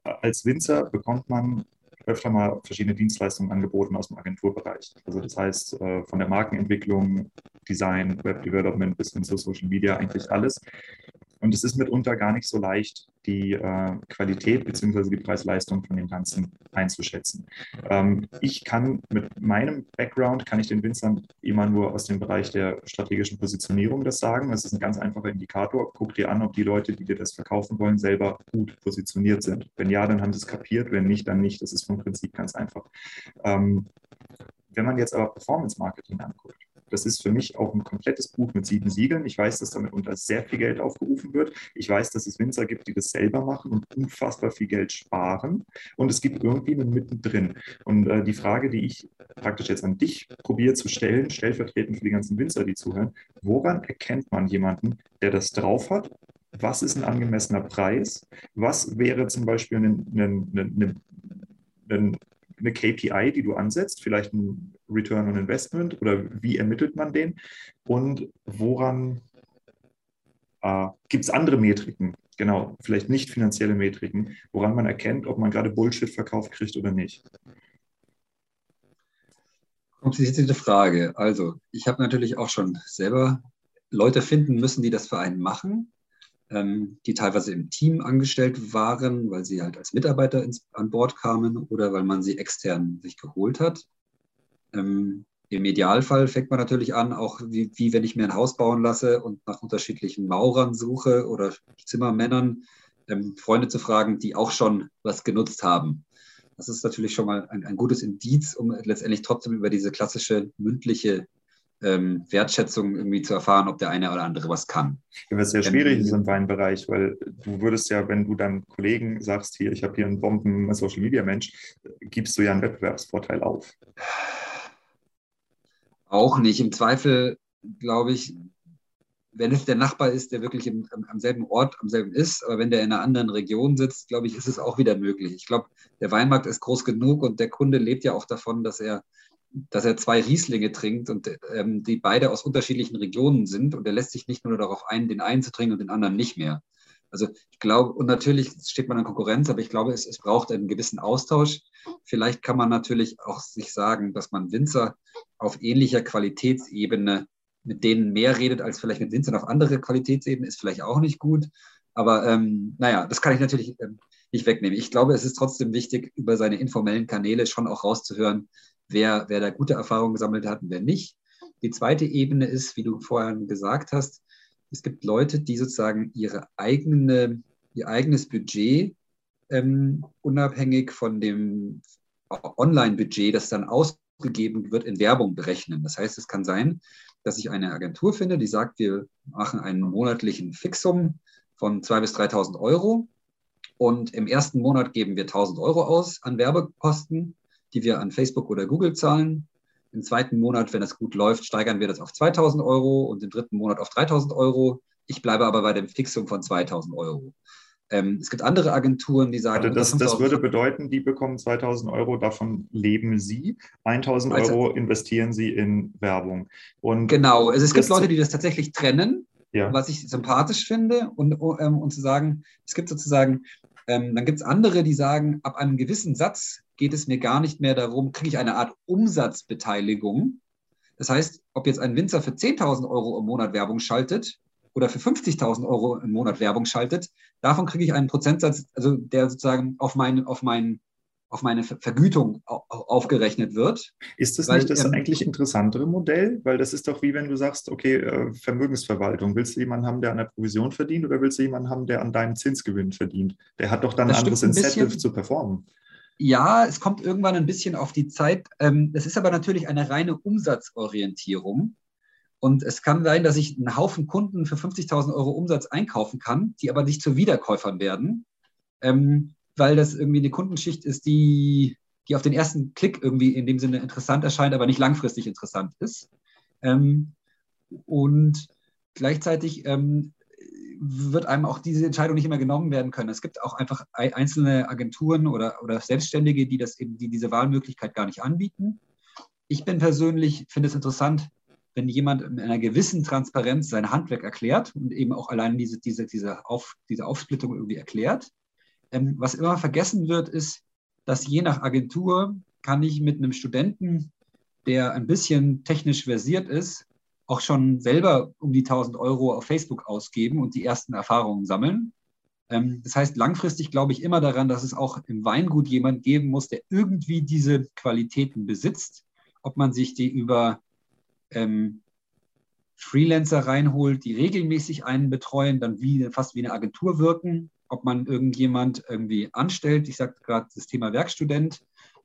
Als Winzer bekommt man öfter mal verschiedene Dienstleistungen angeboten aus dem Agenturbereich. Also das heißt, äh, von der Markenentwicklung, Design, Web Development bis hin zu Social Media, eigentlich alles. Und es ist mitunter gar nicht so leicht, die äh, Qualität bzw. die Preis-Leistung von dem Ganzen einzuschätzen. Ähm, ich kann mit meinem Background, kann ich den Winzern immer nur aus dem Bereich der strategischen Positionierung das sagen. Das ist ein ganz einfacher Indikator. Guck dir an, ob die Leute, die dir das verkaufen wollen, selber gut positioniert sind. Wenn ja, dann haben sie es kapiert. Wenn nicht, dann nicht. Das ist vom Prinzip ganz einfach. Ähm, wenn man jetzt aber Performance Marketing anguckt, das ist für mich auch ein komplettes Buch mit sieben Siegeln. Ich weiß, dass damit unter sehr viel Geld aufgerufen wird. Ich weiß, dass es Winzer gibt, die das selber machen und unfassbar viel Geld sparen. Und es gibt irgendwie einen mittendrin. Und äh, die Frage, die ich praktisch jetzt an dich probiere zu stellen, stellvertretend für die ganzen Winzer, die zuhören, woran erkennt man jemanden, der das drauf hat was ist ein angemessener Preis? Was wäre zum Beispiel ein, ein, ein, ein, eine KPI, die du ansetzt, vielleicht ein Return on Investment oder wie ermittelt man den und woran äh, gibt es andere Metriken, genau, vielleicht nicht finanzielle Metriken, woran man erkennt, ob man gerade Bullshit verkauft kriegt oder nicht. Komplizierte Frage. Also, ich habe natürlich auch schon selber Leute finden müssen, die das für einen machen die teilweise im Team angestellt waren, weil sie halt als Mitarbeiter ins, an Bord kamen oder weil man sie extern sich geholt hat. Ähm, Im Idealfall fängt man natürlich an, auch wie, wie wenn ich mir ein Haus bauen lasse und nach unterschiedlichen Maurern suche oder Zimmermännern, ähm, Freunde zu fragen, die auch schon was genutzt haben. Das ist natürlich schon mal ein, ein gutes Indiz, um letztendlich trotzdem über diese klassische mündliche ähm, Wertschätzung irgendwie zu erfahren, ob der eine oder andere was kann. Ja, was sehr schwierig ähm, ist im Weinbereich, weil du würdest ja, wenn du deinem Kollegen sagst, hier, ich habe hier einen Bomben-Social-Media-Mensch, gibst du ja einen Wettbewerbsvorteil auf. Auch nicht. Im Zweifel, glaube ich, wenn es der Nachbar ist, der wirklich im, am, am, selben Ort, am selben ist, aber wenn der in einer anderen Region sitzt, glaube ich, ist es auch wieder möglich. Ich glaube, der Weinmarkt ist groß genug und der Kunde lebt ja auch davon, dass er, dass er zwei Rieslinge trinkt und ähm, die beide aus unterschiedlichen Regionen sind und er lässt sich nicht nur darauf ein, den einen zu trinken und den anderen nicht mehr. Also ich glaube, und natürlich steht man in Konkurrenz, aber ich glaube, es, es braucht einen gewissen Austausch. Vielleicht kann man natürlich auch sich sagen, dass man Winzer auf ähnlicher Qualitätsebene mit denen mehr redet als vielleicht mit Winzern auf andere Qualitätsebenen, ist vielleicht auch nicht gut. Aber ähm, naja, das kann ich natürlich ähm, nicht wegnehmen. Ich glaube, es ist trotzdem wichtig, über seine informellen Kanäle schon auch rauszuhören, wer, wer da gute Erfahrungen gesammelt hat und wer nicht. Die zweite Ebene ist, wie du vorher gesagt hast, es gibt Leute, die sozusagen ihre eigene, ihr eigenes Budget ähm, unabhängig von dem Online-Budget, das dann ausgegeben wird, in Werbung berechnen. Das heißt, es kann sein, dass ich eine Agentur finde, die sagt, wir machen einen monatlichen Fixum von 2.000 bis 3.000 Euro und im ersten Monat geben wir 1.000 Euro aus an Werbekosten, die wir an Facebook oder Google zahlen. Im zweiten Monat, wenn es gut läuft, steigern wir das auf 2.000 Euro und im dritten Monat auf 3.000 Euro. Ich bleibe aber bei dem Fixum von 2.000 Euro. Ähm, es gibt andere Agenturen, die sagen. Also das, das würde bedeuten, die bekommen 2000 Euro, davon leben sie. 1000 also, Euro investieren sie in Werbung. Und genau, also es gibt Leute, die das tatsächlich trennen, ja. was ich sympathisch finde. Und, ähm, und zu sagen, es gibt sozusagen, ähm, dann gibt es andere, die sagen, ab einem gewissen Satz geht es mir gar nicht mehr darum, kriege ich eine Art Umsatzbeteiligung. Das heißt, ob jetzt ein Winzer für 10.000 Euro im Monat Werbung schaltet oder für 50.000 Euro im Monat Werbung schaltet, davon kriege ich einen Prozentsatz, also der sozusagen auf, mein, auf, mein, auf meine Vergütung aufgerechnet wird. Ist das weil, nicht das ähm, eigentlich interessantere Modell? Weil das ist doch wie wenn du sagst, okay, äh, Vermögensverwaltung, willst du jemanden haben, der an der Provision verdient oder willst du jemanden haben, der an deinem Zinsgewinn verdient? Der hat doch dann ein anderes Incentive bisschen, zu performen. Ja, es kommt irgendwann ein bisschen auf die Zeit. Ähm, es ist aber natürlich eine reine Umsatzorientierung. Und es kann sein, dass ich einen Haufen Kunden für 50.000 Euro Umsatz einkaufen kann, die aber nicht zu Wiederkäufern werden, ähm, weil das irgendwie eine Kundenschicht ist, die, die auf den ersten Klick irgendwie in dem Sinne interessant erscheint, aber nicht langfristig interessant ist. Ähm, und gleichzeitig wird einem auch diese Entscheidung nicht immer genommen werden können. Es gibt auch einfach einzelne Agenturen oder, oder Selbstständige, die, das eben, die diese Wahlmöglichkeit gar nicht anbieten. Ich bin persönlich, finde es interessant, wenn jemand in einer gewissen Transparenz sein Handwerk erklärt und eben auch allein diese, diese, diese, Auf, diese Aufsplittung irgendwie erklärt. Ähm, was immer vergessen wird, ist, dass je nach Agentur kann ich mit einem Studenten, der ein bisschen technisch versiert ist, auch schon selber um die 1000 Euro auf Facebook ausgeben und die ersten Erfahrungen sammeln. Ähm, das heißt, langfristig glaube ich immer daran, dass es auch im Weingut jemand geben muss, der irgendwie diese Qualitäten besitzt. Ob man sich die über ähm, Freelancer reinholt, die regelmäßig einen betreuen, dann wie, fast wie eine Agentur wirken, ob man irgendjemand irgendwie anstellt. Ich sagte gerade das Thema Werkstudent,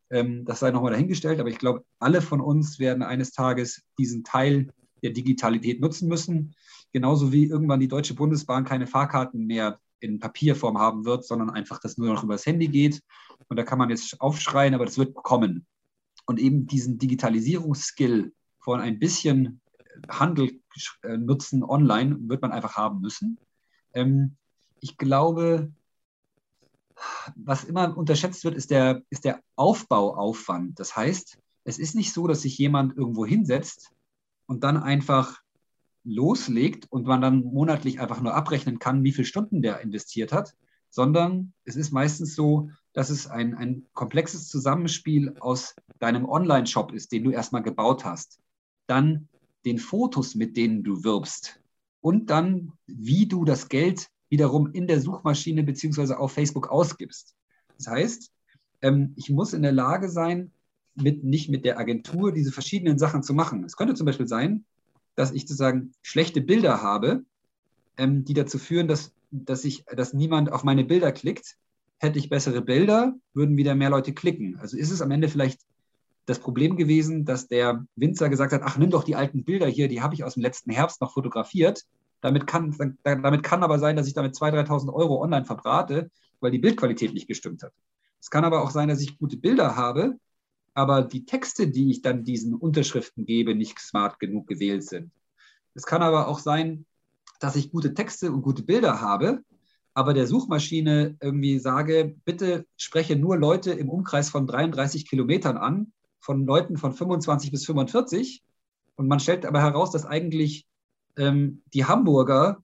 ähm, das sei nochmal dahingestellt, aber ich glaube, alle von uns werden eines Tages diesen Teil der Digitalität nutzen müssen. Genauso wie irgendwann die Deutsche Bundesbahn keine Fahrkarten mehr in Papierform haben wird, sondern einfach das nur noch übers Handy geht. Und da kann man jetzt aufschreien, aber das wird kommen. Und eben diesen Digitalisierungsskill von ein bisschen Handel äh, nutzen online wird man einfach haben müssen. Ähm, ich glaube, was immer unterschätzt wird, ist der, ist der Aufbauaufwand. Das heißt, es ist nicht so, dass sich jemand irgendwo hinsetzt und dann einfach loslegt und man dann monatlich einfach nur abrechnen kann, wie viele Stunden der investiert hat, sondern es ist meistens so, dass es ein, ein komplexes Zusammenspiel aus deinem Online-Shop ist, den du erstmal gebaut hast dann den Fotos, mit denen du wirbst und dann, wie du das Geld wiederum in der Suchmaschine beziehungsweise auf Facebook ausgibst. Das heißt, ähm, ich muss in der Lage sein, mit, nicht mit der Agentur diese verschiedenen Sachen zu machen. Es könnte zum Beispiel sein, dass ich sozusagen schlechte Bilder habe, ähm, die dazu führen, dass, dass, ich, dass niemand auf meine Bilder klickt. Hätte ich bessere Bilder, würden wieder mehr Leute klicken. Also ist es am Ende vielleicht das Problem gewesen, dass der Winzer gesagt hat, ach, nimm doch die alten Bilder hier, die habe ich aus dem letzten Herbst noch fotografiert. Damit kann, damit kann aber sein, dass ich damit 2.000, 3.000 Euro online verbrate, weil die Bildqualität nicht gestimmt hat. Es kann aber auch sein, dass ich gute Bilder habe, aber die Texte, die ich dann diesen Unterschriften gebe, nicht smart genug gewählt sind. Es kann aber auch sein, dass ich gute Texte und gute Bilder habe, aber der Suchmaschine irgendwie sage, bitte spreche nur Leute im Umkreis von 33 Kilometern an, von Leuten von 25 bis 45. Und man stellt aber heraus, dass eigentlich ähm, die Hamburger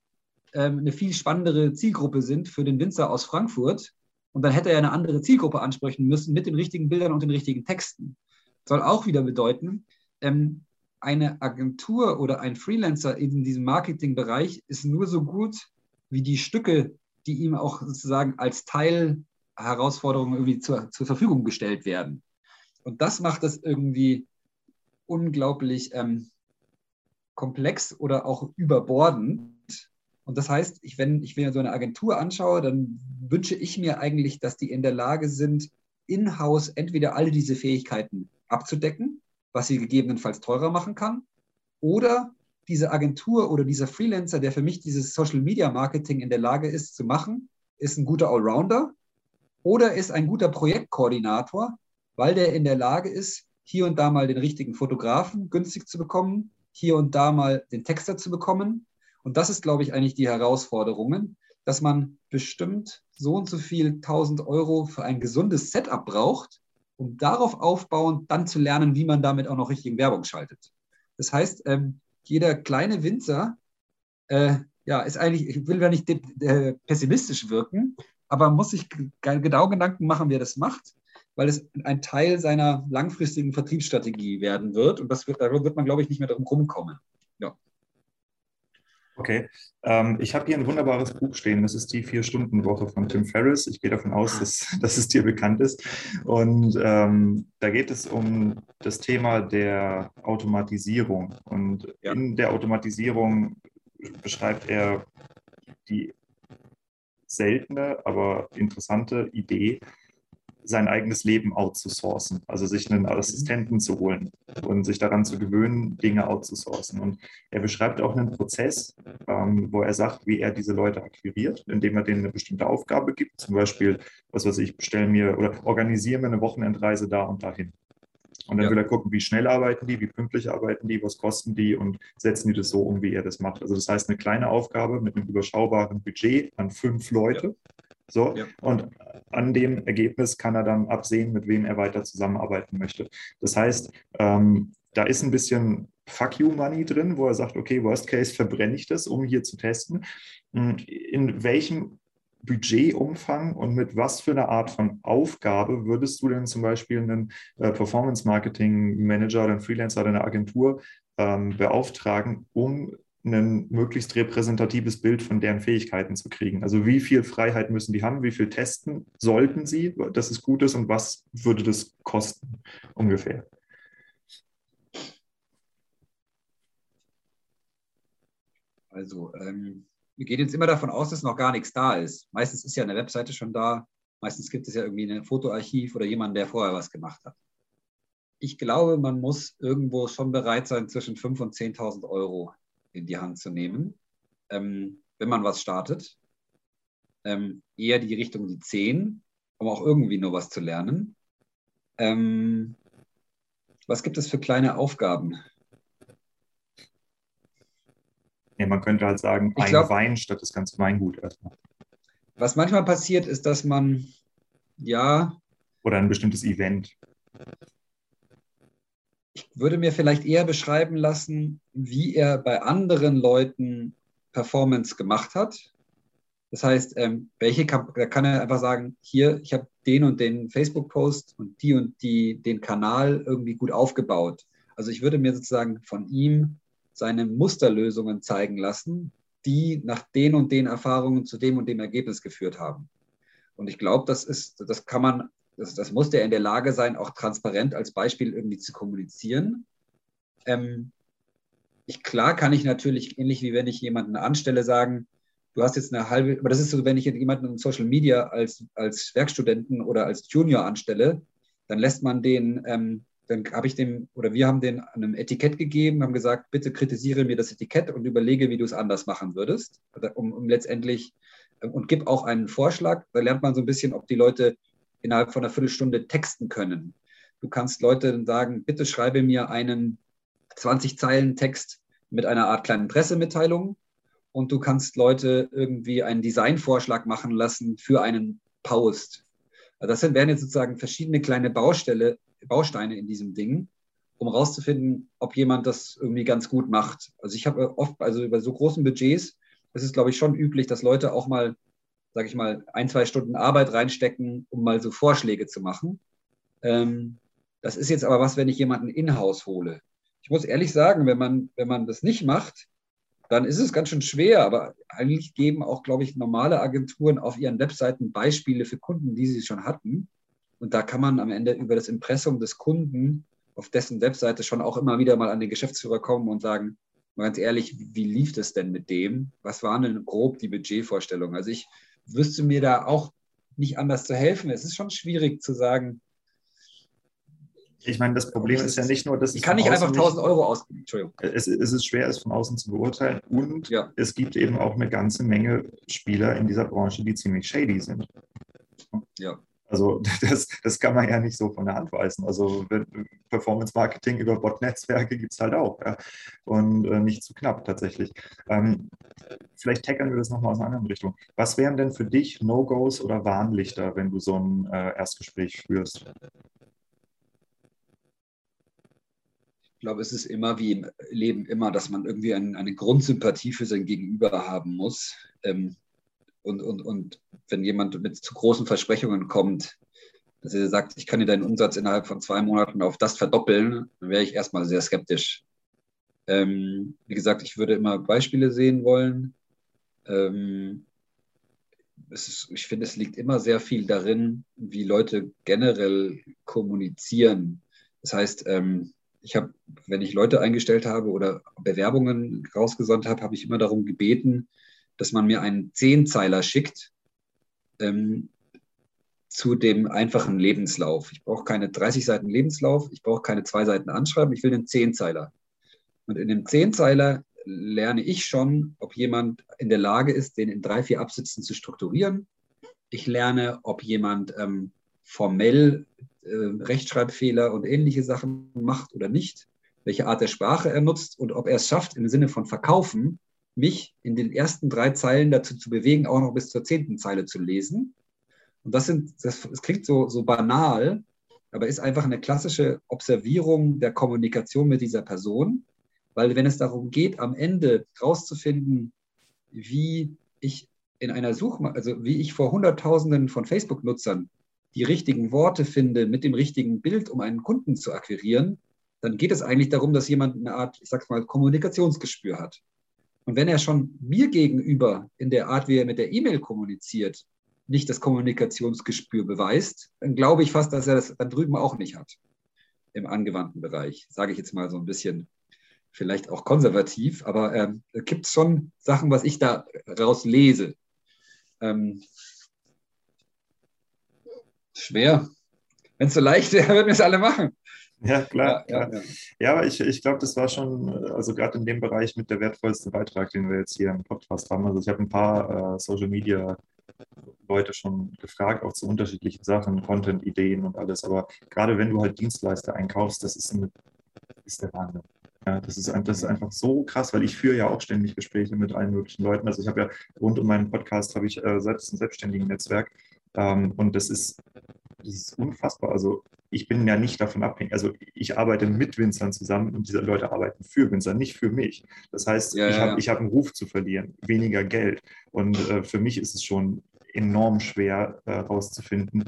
ähm, eine viel spannendere Zielgruppe sind für den Winzer aus Frankfurt. Und dann hätte er eine andere Zielgruppe ansprechen müssen mit den richtigen Bildern und den richtigen Texten. Soll auch wieder bedeuten, ähm, eine Agentur oder ein Freelancer in diesem Marketingbereich ist nur so gut wie die Stücke, die ihm auch sozusagen als Teilherausforderung irgendwie zur, zur Verfügung gestellt werden. Und das macht es irgendwie unglaublich ähm, komplex oder auch überbordend. Und das heißt, ich, wenn ich mir so eine Agentur anschaue, dann wünsche ich mir eigentlich, dass die in der Lage sind, in-house entweder alle diese Fähigkeiten abzudecken was sie gegebenenfalls teurer machen kann. Oder diese Agentur oder dieser Freelancer, der für mich dieses Social Media Marketing in der Lage ist zu machen, ist ein guter Allrounder oder ist ein guter Projektkoordinator, weil der in der Lage ist, hier und da mal den richtigen Fotografen günstig zu bekommen, hier und da mal den Texter zu bekommen. Und das ist, glaube ich, eigentlich die Herausforderung, dass man bestimmt so und so viel 1000 Euro für ein gesundes Setup braucht, um darauf aufbauend dann zu lernen, wie man damit auch noch richtigen Werbung schaltet. Das heißt, ähm, jeder kleine Winzer, äh, ja, ist eigentlich, ich will ja nicht äh, pessimistisch wirken, aber muss sich genau Gedanken machen, wer das macht, weil es ein Teil seiner langfristigen Vertriebsstrategie werden wird und das wird, da wird man, glaube ich, nicht mehr darum rumkommen. Okay. Ähm, ich habe hier ein wunderbares Buch stehen. Das ist die Vier-Stunden-Woche von Tim Ferriss. Ich gehe davon aus, dass, [LAUGHS] dass es dir bekannt ist. Und ähm, da geht es um das Thema der Automatisierung. Und ja. in der Automatisierung beschreibt er die seltene, aber interessante Idee, sein eigenes Leben outzusourcen, also sich einen Assistenten zu holen und sich daran zu gewöhnen, Dinge outzusourcen. Und er beschreibt auch einen Prozess, ähm, wo er sagt, wie er diese Leute akquiriert, indem er denen eine bestimmte Aufgabe gibt, zum Beispiel, was weiß ich, bestelle mir oder organisiere mir eine Wochenendreise da und dahin. Und dann ja. will er gucken, wie schnell arbeiten die, wie pünktlich arbeiten die, was kosten die und setzen die das so um, wie er das macht. Also das heißt, eine kleine Aufgabe mit einem überschaubaren Budget an fünf Leute. Ja. So, ja. und an dem Ergebnis kann er dann absehen, mit wem er weiter zusammenarbeiten möchte. Das heißt, ähm, da ist ein bisschen Fuck you Money drin, wo er sagt, okay, Worst Case verbrenne ich das, um hier zu testen. Hm, in welchem Budgetumfang und mit was für einer Art von Aufgabe würdest du denn zum Beispiel einen äh, Performance Marketing Manager oder einen Freelancer oder eine Agentur ähm, beauftragen, um ein möglichst repräsentatives Bild von deren Fähigkeiten zu kriegen. Also wie viel Freiheit müssen die haben, wie viel testen sollten sie, dass es gut ist und was würde das kosten ungefähr? Also ähm, wir gehen jetzt immer davon aus, dass noch gar nichts da ist. Meistens ist ja eine Webseite schon da, meistens gibt es ja irgendwie ein Fotoarchiv oder jemanden, der vorher was gemacht hat. Ich glaube, man muss irgendwo schon bereit sein, zwischen 5.000 und 10.000 Euro in die Hand zu nehmen, ähm, wenn man was startet. Ähm, eher die Richtung die 10, um auch irgendwie nur was zu lernen. Ähm, was gibt es für kleine Aufgaben? Ja, man könnte halt sagen, ich ein glaub, Wein statt das ganze Weingut erstmal. Was manchmal passiert, ist, dass man ja. Oder ein bestimmtes Event ich würde mir vielleicht eher beschreiben lassen, wie er bei anderen Leuten Performance gemacht hat. Das heißt, ähm, welche kann, da kann er einfach sagen, hier, ich habe den und den Facebook-Post und die und die den Kanal irgendwie gut aufgebaut. Also ich würde mir sozusagen von ihm seine Musterlösungen zeigen lassen, die nach den und den Erfahrungen zu dem und dem Ergebnis geführt haben. Und ich glaube, das ist, das kann man das, das muss der in der Lage sein, auch transparent als Beispiel irgendwie zu kommunizieren. Ähm, ich, klar kann ich natürlich, ähnlich wie wenn ich jemanden anstelle, sagen, du hast jetzt eine halbe, aber das ist so, wenn ich jemanden in Social Media als, als Werkstudenten oder als Junior anstelle, dann lässt man den, ähm, dann habe ich dem, oder wir haben den einem Etikett gegeben, haben gesagt, bitte kritisiere mir das Etikett und überlege, wie du es anders machen würdest, um, um letztendlich, ähm, und gib auch einen Vorschlag, da lernt man so ein bisschen, ob die Leute innerhalb von einer Viertelstunde texten können. Du kannst Leute sagen, bitte schreibe mir einen 20 Zeilen Text mit einer Art kleinen Pressemitteilung und du kannst Leute irgendwie einen Designvorschlag machen lassen für einen Post. Also das sind, wären jetzt sozusagen verschiedene kleine Baustelle, Bausteine in diesem Ding, um herauszufinden, ob jemand das irgendwie ganz gut macht. Also ich habe oft, also über so großen Budgets, ist es, glaube ich, schon üblich, dass Leute auch mal, sage ich mal, ein, zwei Stunden Arbeit reinstecken, um mal so Vorschläge zu machen. Ähm, das ist jetzt aber was, wenn ich jemanden in-house hole. Ich muss ehrlich sagen, wenn man, wenn man das nicht macht, dann ist es ganz schön schwer. Aber eigentlich geben auch, glaube ich, normale Agenturen auf ihren Webseiten Beispiele für Kunden, die sie schon hatten. Und da kann man am Ende über das Impressum des Kunden auf dessen Webseite schon auch immer wieder mal an den Geschäftsführer kommen und sagen, mal ganz ehrlich, wie lief das denn mit dem? Was waren denn grob die Budgetvorstellungen? Also ich wüsste mir da auch nicht anders zu helfen. Es ist schon schwierig zu sagen, ich meine, das Problem ist ja nicht nur, dass ich kann nicht einfach 1000 Euro ausgeben. Entschuldigung. Es, es, ist schwer, es von außen zu beurteilen und ja. es gibt eben auch eine ganze Menge Spieler in dieser Branche, die ziemlich shady sind. Ja. Also [LAUGHS] das, das kann man ja nicht so von der Hand weisen. Also Performance Marketing über Bot-Netzwerke gibt es halt auch. Ja. Und äh, nicht zu knapp tatsächlich. Ähm, vielleicht tackern wir das nochmal aus einer anderen Richtung. Was wären denn für dich No-Gos oder Warnlichter, wenn du so ein äh, Erstgespräch führst? Ich glaube, es ist immer wie im Leben immer, dass man irgendwie ein, eine Grundsympathie für sein Gegenüber haben muss. Ähm, und, und, und wenn jemand mit zu großen Versprechungen kommt, dass er sagt, ich kann dir deinen Umsatz innerhalb von zwei Monaten auf das verdoppeln, dann wäre ich erstmal sehr skeptisch. Ähm, wie gesagt, ich würde immer Beispiele sehen wollen. Ähm, ist, ich finde, es liegt immer sehr viel darin, wie Leute generell kommunizieren. Das heißt, ähm, ich habe, wenn ich Leute eingestellt habe oder Bewerbungen rausgesandt habe, habe ich immer darum gebeten, dass man mir einen Zehnzeiler schickt ähm, zu dem einfachen Lebenslauf. Ich brauche keine 30 Seiten Lebenslauf, ich brauche keine zwei Seiten Anschreiben, ich will einen Zehnzeiler. Und in dem Zehnzeiler lerne ich schon, ob jemand in der Lage ist, den in drei, vier Absätzen zu strukturieren. Ich lerne, ob jemand ähm, formell äh, Rechtschreibfehler und ähnliche Sachen macht oder nicht, welche Art der Sprache er nutzt und ob er es schafft, im Sinne von Verkaufen, mich in den ersten drei Zeilen dazu zu bewegen, auch noch bis zur zehnten Zeile zu lesen. Und das sind, das, das klingt so, so banal, aber ist einfach eine klassische Observierung der Kommunikation mit dieser Person, weil wenn es darum geht, am Ende herauszufinden, wie ich in einer Suche, also wie ich vor Hunderttausenden von Facebook-Nutzern die richtigen Worte finde mit dem richtigen Bild, um einen Kunden zu akquirieren, dann geht es eigentlich darum, dass jemand eine Art, ich sag's mal, Kommunikationsgespür hat. Und wenn er schon mir gegenüber in der Art, wie er mit der E-Mail kommuniziert, nicht das Kommunikationsgespür beweist, dann glaube ich fast, dass er das dann drüben auch nicht hat im angewandten Bereich. Sage ich jetzt mal so ein bisschen vielleicht auch konservativ, aber ähm, gibt es schon Sachen, was ich da raus lese. Ähm, Schwer. Wenn es so leicht wäre, würden wir es alle machen. Ja, klar. Ja, ja, ja. ja aber ich, ich glaube, das war schon, also gerade in dem Bereich mit der wertvollste Beitrag, den wir jetzt hier im Podcast haben. Also ich habe ein paar äh, Social Media Leute schon gefragt, auch zu unterschiedlichen Sachen, Content-Ideen und alles. Aber gerade wenn du halt Dienstleister einkaufst, das ist, eine, ist der Wahnsinn. Ja, das ist, das ist einfach so krass, weil ich führe ja auch ständig Gespräche mit allen möglichen Leuten. Also ich habe ja rund um meinen Podcast habe ich äh, selbst ein selbstständigen Netzwerk ähm, und das ist, das ist unfassbar. Also ich bin ja nicht davon abhängig. Also ich arbeite mit Winzern zusammen und diese Leute arbeiten für Winzer, nicht für mich. Das heißt, ja, ich habe ja. hab einen Ruf zu verlieren, weniger Geld. Und äh, für mich ist es schon enorm schwer herauszufinden, äh,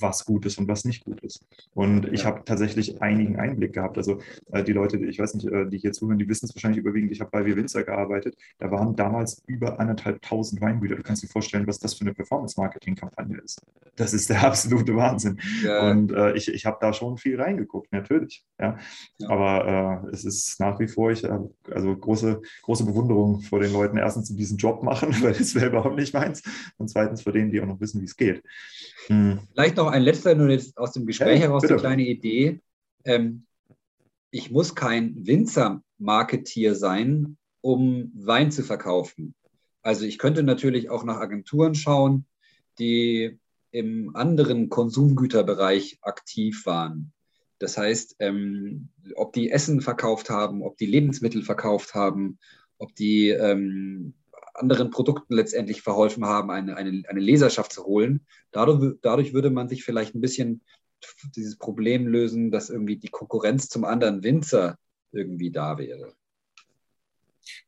was gut ist und was nicht gut ist. Und ich habe tatsächlich einigen Einblick gehabt. Also äh, die Leute, ich weiß nicht, äh, die hier zuhören, die wissen es wahrscheinlich überwiegend. Ich habe bei Wir Winzer gearbeitet. Da waren damals über anderthalbtausend Weingüter. Du kannst dir vorstellen, was das für eine Performance-Marketing-Kampagne ist. Das ist der [LAUGHS] absolute Wahnsinn. Ja. Und äh, ich, ich habe da schon viel reingeguckt, natürlich. Ja. ja. Aber äh, es ist nach wie vor, ich habe also große, große Bewunderung vor den Leuten, erstens, die diesen Job machen, [LAUGHS] weil es wäre überhaupt nicht meins. Und zweitens vor denen, die auch noch wissen, wie es geht. Hm. Vielleicht noch ein letzter, nur jetzt aus dem Gespräch ja, heraus bitte. eine kleine Idee. Ähm, ich muss kein Winzer-Marketier sein, um Wein zu verkaufen. Also ich könnte natürlich auch nach Agenturen schauen, die im anderen Konsumgüterbereich aktiv waren. Das heißt, ähm, ob die Essen verkauft haben, ob die Lebensmittel verkauft haben, ob die ähm, anderen Produkten letztendlich verholfen haben, eine, eine, eine Leserschaft zu holen. Dadurch, dadurch würde man sich vielleicht ein bisschen dieses Problem lösen, dass irgendwie die Konkurrenz zum anderen Winzer irgendwie da wäre.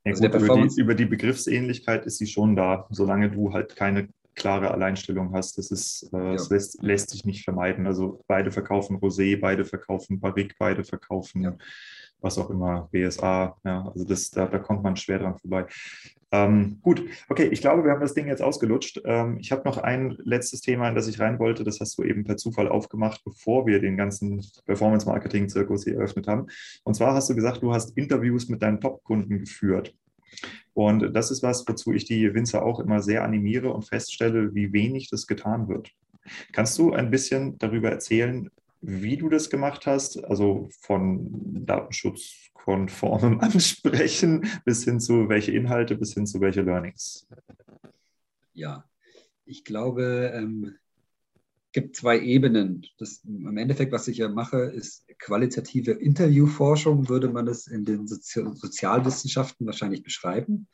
Ja, also gut, über, die, über die Begriffsähnlichkeit ist sie schon da, solange du halt keine klare Alleinstellung hast. Das, ist, äh, ja. das lässt, lässt, sich nicht vermeiden. Also beide verkaufen Rosé, beide verkaufen Barrique, beide verkaufen ja. was auch immer, BSA. Ja, also das, da, da kommt man schwer dran vorbei. Ähm, gut, okay, ich glaube, wir haben das Ding jetzt ausgelutscht. Ähm, ich habe noch ein letztes Thema, in das ich rein wollte. Das hast du eben per Zufall aufgemacht, bevor wir den ganzen Performance-Marketing-Zirkus hier eröffnet haben. Und zwar hast du gesagt, du hast Interviews mit deinen Top-Kunden geführt. Und das ist was, wozu ich die Winzer auch immer sehr animiere und feststelle, wie wenig das getan wird. Kannst du ein bisschen darüber erzählen, wie du das gemacht hast, also von datenschutzkonformem [LAUGHS] Ansprechen bis hin zu welche Inhalte, bis hin zu welche Learnings? Ja, ich glaube, ähm, gibt zwei Ebenen. Das, Im Endeffekt, was ich ja mache, ist qualitative Interviewforschung, würde man es in den Sozi Sozialwissenschaften wahrscheinlich beschreiben.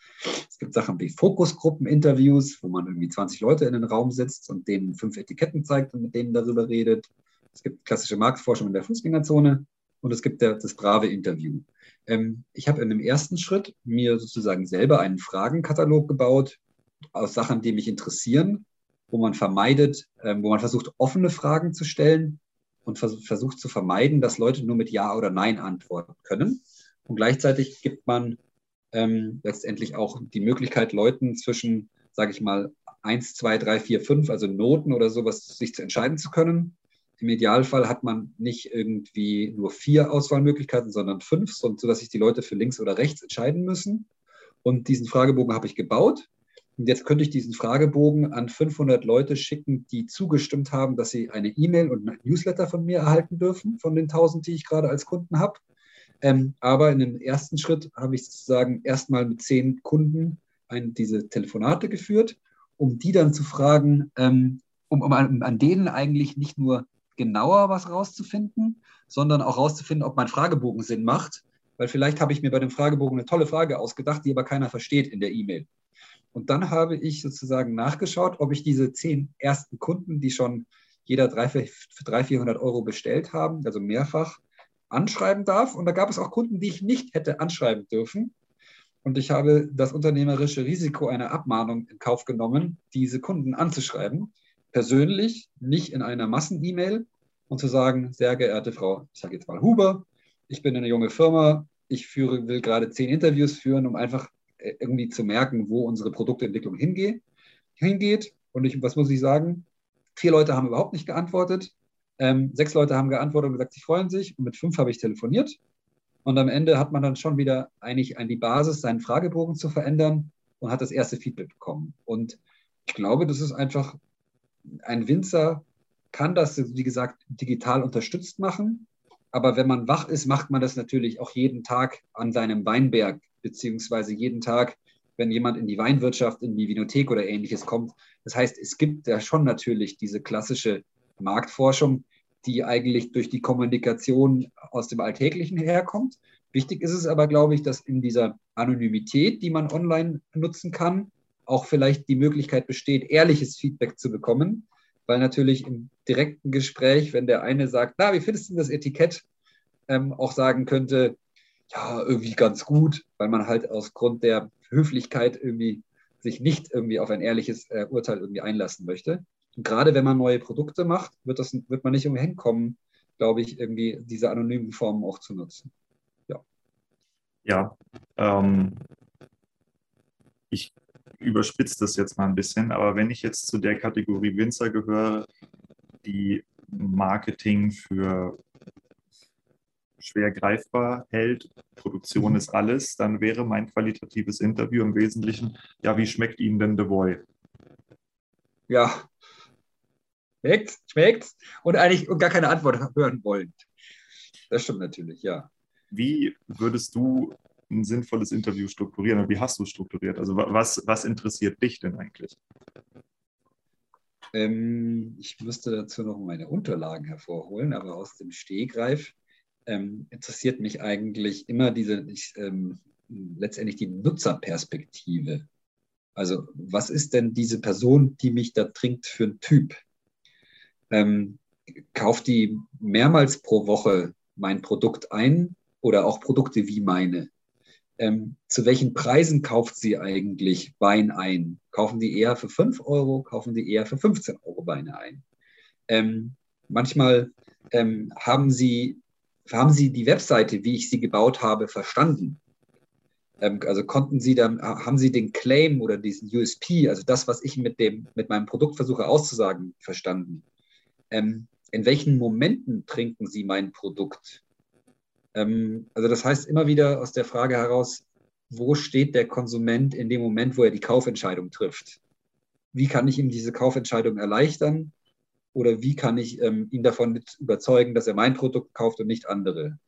Es gibt Sachen wie Fokusgruppeninterviews, wo man irgendwie 20 Leute in den Raum setzt und denen fünf Etiketten zeigt und mit denen darüber redet. Es gibt klassische Marktforschung in der Fußgängerzone und es gibt der, das brave Interview. Ähm, ich habe in dem ersten Schritt mir sozusagen selber einen Fragenkatalog gebaut aus Sachen, die mich interessieren wo man vermeidet, ähm, wo man versucht, offene Fragen zu stellen und vers versucht zu vermeiden, dass Leute nur mit Ja oder Nein antworten können. Und gleichzeitig gibt man ähm, letztendlich auch die Möglichkeit, Leuten zwischen, sage ich mal, 1, 2, 3, 4, 5, also Noten oder sowas, sich zu entscheiden zu können. Im Idealfall hat man nicht irgendwie nur vier Auswahlmöglichkeiten, sondern fünf, sodass sich die Leute für links oder rechts entscheiden müssen. Und diesen Fragebogen habe ich gebaut. Und jetzt könnte ich diesen Fragebogen an 500 Leute schicken, die zugestimmt haben, dass sie eine E-Mail und ein Newsletter von mir erhalten dürfen, von den 1000, die ich gerade als Kunden habe. Ähm, aber in dem ersten Schritt habe ich sozusagen erstmal mit zehn Kunden ein, diese Telefonate geführt, um die dann zu fragen, ähm, um, um an, an denen eigentlich nicht nur genauer was rauszufinden, sondern auch rauszufinden, ob mein Fragebogen Sinn macht. Weil vielleicht habe ich mir bei dem Fragebogen eine tolle Frage ausgedacht, die aber keiner versteht in der E-Mail. Und dann habe ich sozusagen nachgeschaut, ob ich diese zehn ersten Kunden, die schon jeder drei, für 300, 400 Euro bestellt haben, also mehrfach, anschreiben darf. Und da gab es auch Kunden, die ich nicht hätte anschreiben dürfen. Und ich habe das unternehmerische Risiko einer Abmahnung in Kauf genommen, diese Kunden anzuschreiben. Persönlich, nicht in einer Massen-E-Mail und zu sagen, sehr geehrte Frau, ich sage jetzt mal Huber, ich bin eine junge Firma, ich führe, will gerade zehn Interviews führen, um einfach irgendwie zu merken, wo unsere Produktentwicklung hingeht. hingeht. Und ich, was muss ich sagen? Vier Leute haben überhaupt nicht geantwortet. Ähm, sechs Leute haben geantwortet und gesagt, sie freuen sich. Und mit fünf habe ich telefoniert. Und am Ende hat man dann schon wieder eigentlich an die Basis, seinen Fragebogen zu verändern und hat das erste Feedback bekommen. Und ich glaube, das ist einfach, ein Winzer kann das, wie gesagt, digital unterstützt machen. Aber wenn man wach ist, macht man das natürlich auch jeden Tag an seinem Weinberg beziehungsweise jeden Tag, wenn jemand in die Weinwirtschaft, in die Vinothek oder ähnliches kommt. Das heißt, es gibt ja schon natürlich diese klassische Marktforschung, die eigentlich durch die Kommunikation aus dem Alltäglichen herkommt. Wichtig ist es aber, glaube ich, dass in dieser Anonymität, die man online nutzen kann, auch vielleicht die Möglichkeit besteht, ehrliches Feedback zu bekommen, weil natürlich im direkten Gespräch, wenn der eine sagt, na, wie findest du das Etikett, ähm, auch sagen könnte, ja, irgendwie ganz gut, weil man halt aus Grund der Höflichkeit irgendwie sich nicht irgendwie auf ein ehrliches äh, Urteil irgendwie einlassen möchte. Und gerade wenn man neue Produkte macht, wird, das, wird man nicht irgendwie hinkommen, glaube ich, irgendwie diese anonymen Formen auch zu nutzen. Ja. Ja, ähm, ich überspitze das jetzt mal ein bisschen, aber wenn ich jetzt zu der Kategorie Winzer gehöre, die Marketing für schwer greifbar hält, Produktion mhm. ist alles, dann wäre mein qualitatives Interview im Wesentlichen, ja, wie schmeckt Ihnen denn The Boy? Ja, schmeckt, schmeckt und eigentlich gar keine Antwort hören wollen. Das stimmt natürlich, ja. Wie würdest du ein sinnvolles Interview strukturieren und wie hast du es strukturiert? Also was, was interessiert dich denn eigentlich? Ähm, ich müsste dazu noch meine Unterlagen hervorholen, aber aus dem Stehgreif ähm, interessiert mich eigentlich immer diese, ich, ähm, letztendlich die Nutzerperspektive. Also was ist denn diese Person, die mich da trinkt, für ein Typ? Ähm, kauft die mehrmals pro Woche mein Produkt ein oder auch Produkte wie meine? Ähm, zu welchen Preisen kauft sie eigentlich Wein ein? Kaufen die eher für 5 Euro, kaufen die eher für 15 Euro Weine ein? Ähm, manchmal ähm, haben, sie, haben sie die Webseite, wie ich sie gebaut habe, verstanden. Ähm, also konnten sie dann, haben sie den Claim oder diesen USP, also das, was ich mit, dem, mit meinem Produkt versuche auszusagen, verstanden? Ähm, in welchen Momenten trinken sie mein Produkt? Ähm, also das heißt immer wieder aus der Frage heraus, wo steht der Konsument in dem Moment, wo er die Kaufentscheidung trifft? Wie kann ich ihm diese Kaufentscheidung erleichtern? Oder wie kann ich ähm, ihn davon überzeugen, dass er mein Produkt kauft und nicht andere?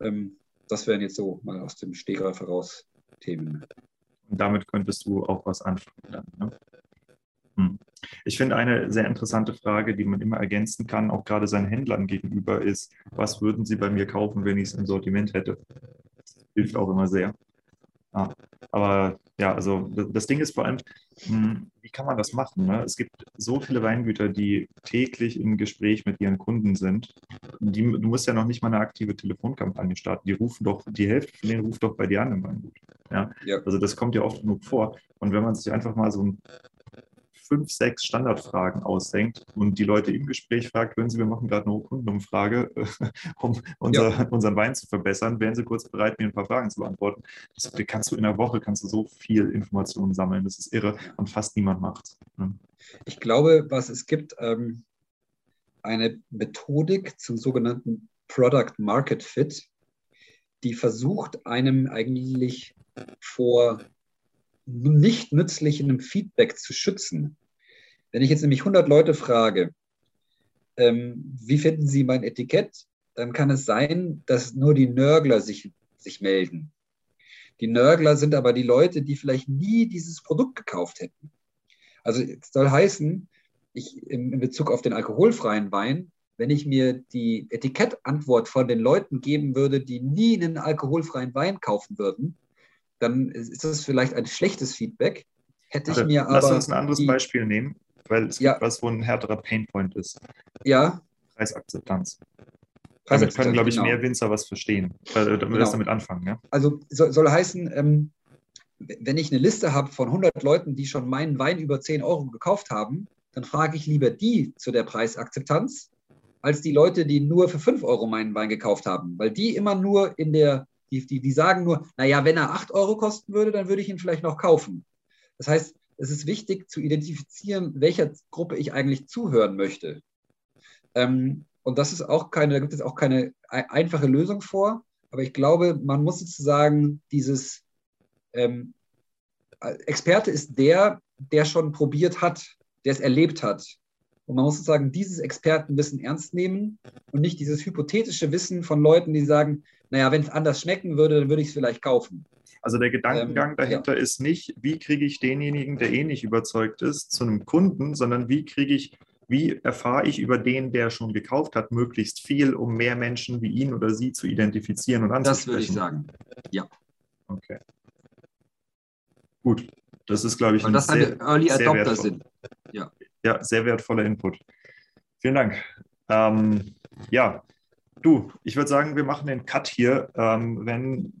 Ähm, das wären jetzt so mal aus dem Stegreif heraus Themen. Und damit könntest du auch was anfangen. Dann, ne? Hm. Ich finde eine sehr interessante Frage, die man immer ergänzen kann, auch gerade seinen Händlern gegenüber, ist, was würden sie bei mir kaufen, wenn ich es im Sortiment hätte? Das hilft auch immer sehr. Ja, aber ja, also das Ding ist vor allem, hm, wie kann man das machen? Ne? Es gibt so viele Weingüter, die täglich im Gespräch mit ihren Kunden sind. Die, du musst ja noch nicht mal eine aktive Telefonkampagne starten. Die rufen doch, die Hälfte von denen ruft doch bei dir an im Weingut. Ja? ja? Also das kommt ja oft genug vor. Und wenn man sich einfach mal so ein fünf, sechs Standardfragen ausdenkt und die Leute im Gespräch fragt, wenn sie, wir machen gerade eine Kundenumfrage, [LAUGHS] um unser, ja. unseren Wein zu verbessern, wären sie kurz bereit, mir ein paar Fragen zu beantworten. Das kannst du in einer Woche kannst du so viel Informationen sammeln. Das ist irre und fast niemand macht es. Ne? Ich glaube, was es gibt, ähm, eine Methodik zum sogenannten Product Market Fit, die versucht, einem eigentlich vor nicht nützlichem Feedback zu schützen. Wenn ich jetzt nämlich 100 Leute frage, ähm, wie finden Sie mein Etikett, dann kann es sein, dass nur die Nörgler sich, sich melden. Die Nörgler sind aber die Leute, die vielleicht nie dieses Produkt gekauft hätten. Also es soll heißen, ich in Bezug auf den alkoholfreien Wein, wenn ich mir die Etikettantwort von den Leuten geben würde, die nie einen alkoholfreien Wein kaufen würden, dann ist das vielleicht ein schlechtes Feedback. Hätte ich mir aber. Lass uns ein anderes die, Beispiel nehmen weil es ja. gibt was, wo ein härterer Painpoint ist. Ja. Preisakzeptanz. Damit können, glaube ich, genau. mehr Winzer was verstehen, äh, damit genau. das damit anfangen. Ja? Also soll, soll heißen, ähm, wenn ich eine Liste habe von 100 Leuten, die schon meinen Wein über 10 Euro gekauft haben, dann frage ich lieber die zu der Preisakzeptanz, als die Leute, die nur für 5 Euro meinen Wein gekauft haben. Weil die immer nur in der, die, die, die sagen nur, naja, wenn er 8 Euro kosten würde, dann würde ich ihn vielleicht noch kaufen. Das heißt, es ist wichtig zu identifizieren, welcher Gruppe ich eigentlich zuhören möchte. Ähm, und das ist auch keine, da gibt es auch keine einfache Lösung vor, aber ich glaube, man muss sozusagen dieses ähm, Experte ist der, der schon probiert hat, der es erlebt hat. Und man muss sozusagen dieses Expertenwissen ernst nehmen und nicht dieses hypothetische Wissen von Leuten, die sagen, naja, wenn es anders schmecken würde, dann würde ich es vielleicht kaufen. Also der Gedankengang ähm, dahinter ja. ist nicht, wie kriege ich denjenigen, der eh nicht überzeugt ist, zu einem Kunden, sondern wie kriege ich, wie erfahre ich über den, der schon gekauft hat, möglichst viel, um mehr Menschen wie ihn oder sie zu identifizieren und anzusprechen. Das würde ich sagen. Ja. Okay. Gut. Das ist, glaube ich, Weil ein das sehr, Early Adopter sind. Ja. ja, sehr wertvoller Input. Vielen Dank. Ähm, ja, du, ich würde sagen, wir machen den Cut hier. Ähm, wenn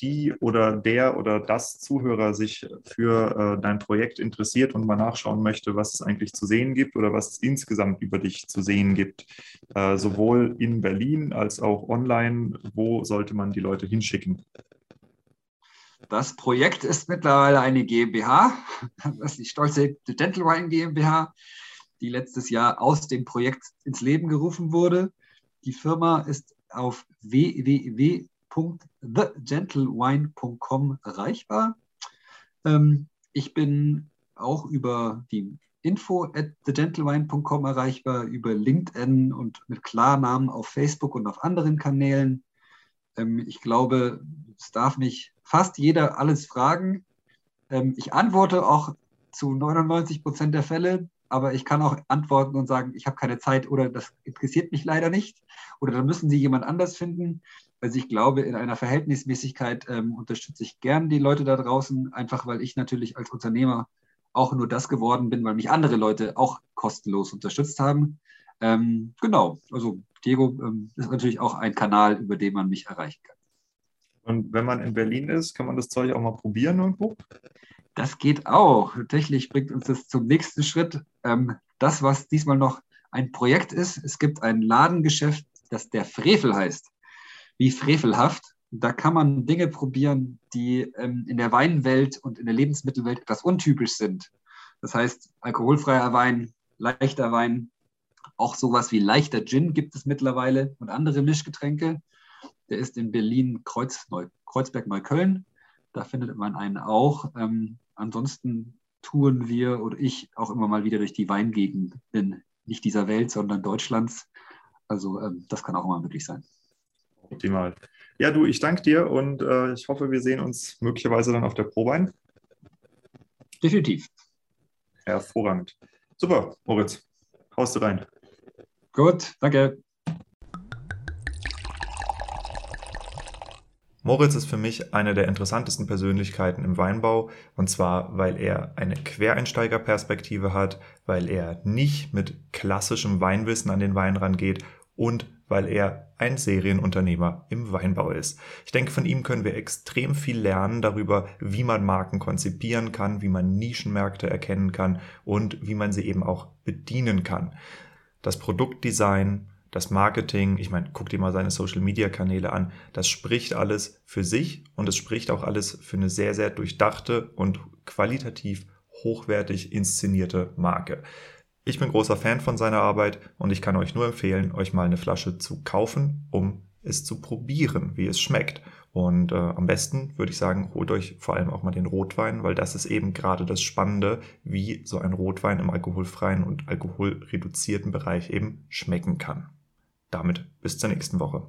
die oder der oder das Zuhörer sich für äh, dein Projekt interessiert und mal nachschauen möchte, was es eigentlich zu sehen gibt oder was es insgesamt über dich zu sehen gibt, äh, sowohl in Berlin als auch online, wo sollte man die Leute hinschicken? Das Projekt ist mittlerweile eine GmbH, [LAUGHS] das ist die stolze Dental GmbH, die letztes Jahr aus dem Projekt ins Leben gerufen wurde. Die Firma ist auf www www.thegentlewine.com erreichbar. Ähm, ich bin auch über die info at thegentlewine.com erreichbar, über LinkedIn und mit Klarnamen auf Facebook und auf anderen Kanälen. Ähm, ich glaube, es darf mich fast jeder alles fragen. Ähm, ich antworte auch zu 99 Prozent der Fälle, aber ich kann auch antworten und sagen, ich habe keine Zeit oder das interessiert mich leider nicht oder dann müssen Sie jemand anders finden. Also ich glaube, in einer Verhältnismäßigkeit ähm, unterstütze ich gern die Leute da draußen, einfach weil ich natürlich als Unternehmer auch nur das geworden bin, weil mich andere Leute auch kostenlos unterstützt haben. Ähm, genau, also Diego ähm, ist natürlich auch ein Kanal, über den man mich erreichen kann. Und wenn man in Berlin ist, kann man das Zeug auch mal probieren irgendwo? Das geht auch. Tatsächlich bringt uns das zum nächsten Schritt. Ähm, das, was diesmal noch ein Projekt ist, es gibt ein Ladengeschäft, das der Frevel heißt. Wie frevelhaft. Da kann man Dinge probieren, die ähm, in der Weinwelt und in der Lebensmittelwelt etwas untypisch sind. Das heißt, alkoholfreier Wein, leichter Wein, auch sowas wie leichter Gin gibt es mittlerweile und andere Mischgetränke. Der ist in Berlin Kreuz, Neu, Kreuzberg Neukölln. Da findet man einen auch. Ähm, ansonsten touren wir oder ich auch immer mal wieder durch die Weingegenden, nicht dieser Welt, sondern Deutschlands. Also ähm, das kann auch immer möglich sein. Optimal. Ja, du, ich danke dir und äh, ich hoffe, wir sehen uns möglicherweise dann auf der Probein. Definitiv. Hervorragend. Super, Moritz. Haust du rein. Gut, danke. Moritz ist für mich eine der interessantesten Persönlichkeiten im Weinbau, und zwar, weil er eine Quereinsteigerperspektive hat, weil er nicht mit klassischem Weinwissen an den Wein rangeht und weil er ein Serienunternehmer im Weinbau ist. Ich denke, von ihm können wir extrem viel lernen darüber, wie man Marken konzipieren kann, wie man Nischenmärkte erkennen kann und wie man sie eben auch bedienen kann. Das Produktdesign, das Marketing, ich meine, guck dir mal seine Social-Media-Kanäle an, das spricht alles für sich und es spricht auch alles für eine sehr, sehr durchdachte und qualitativ hochwertig inszenierte Marke. Ich bin großer Fan von seiner Arbeit und ich kann euch nur empfehlen, euch mal eine Flasche zu kaufen, um es zu probieren, wie es schmeckt. Und äh, am besten würde ich sagen, holt euch vor allem auch mal den Rotwein, weil das ist eben gerade das Spannende, wie so ein Rotwein im alkoholfreien und alkoholreduzierten Bereich eben schmecken kann. Damit bis zur nächsten Woche.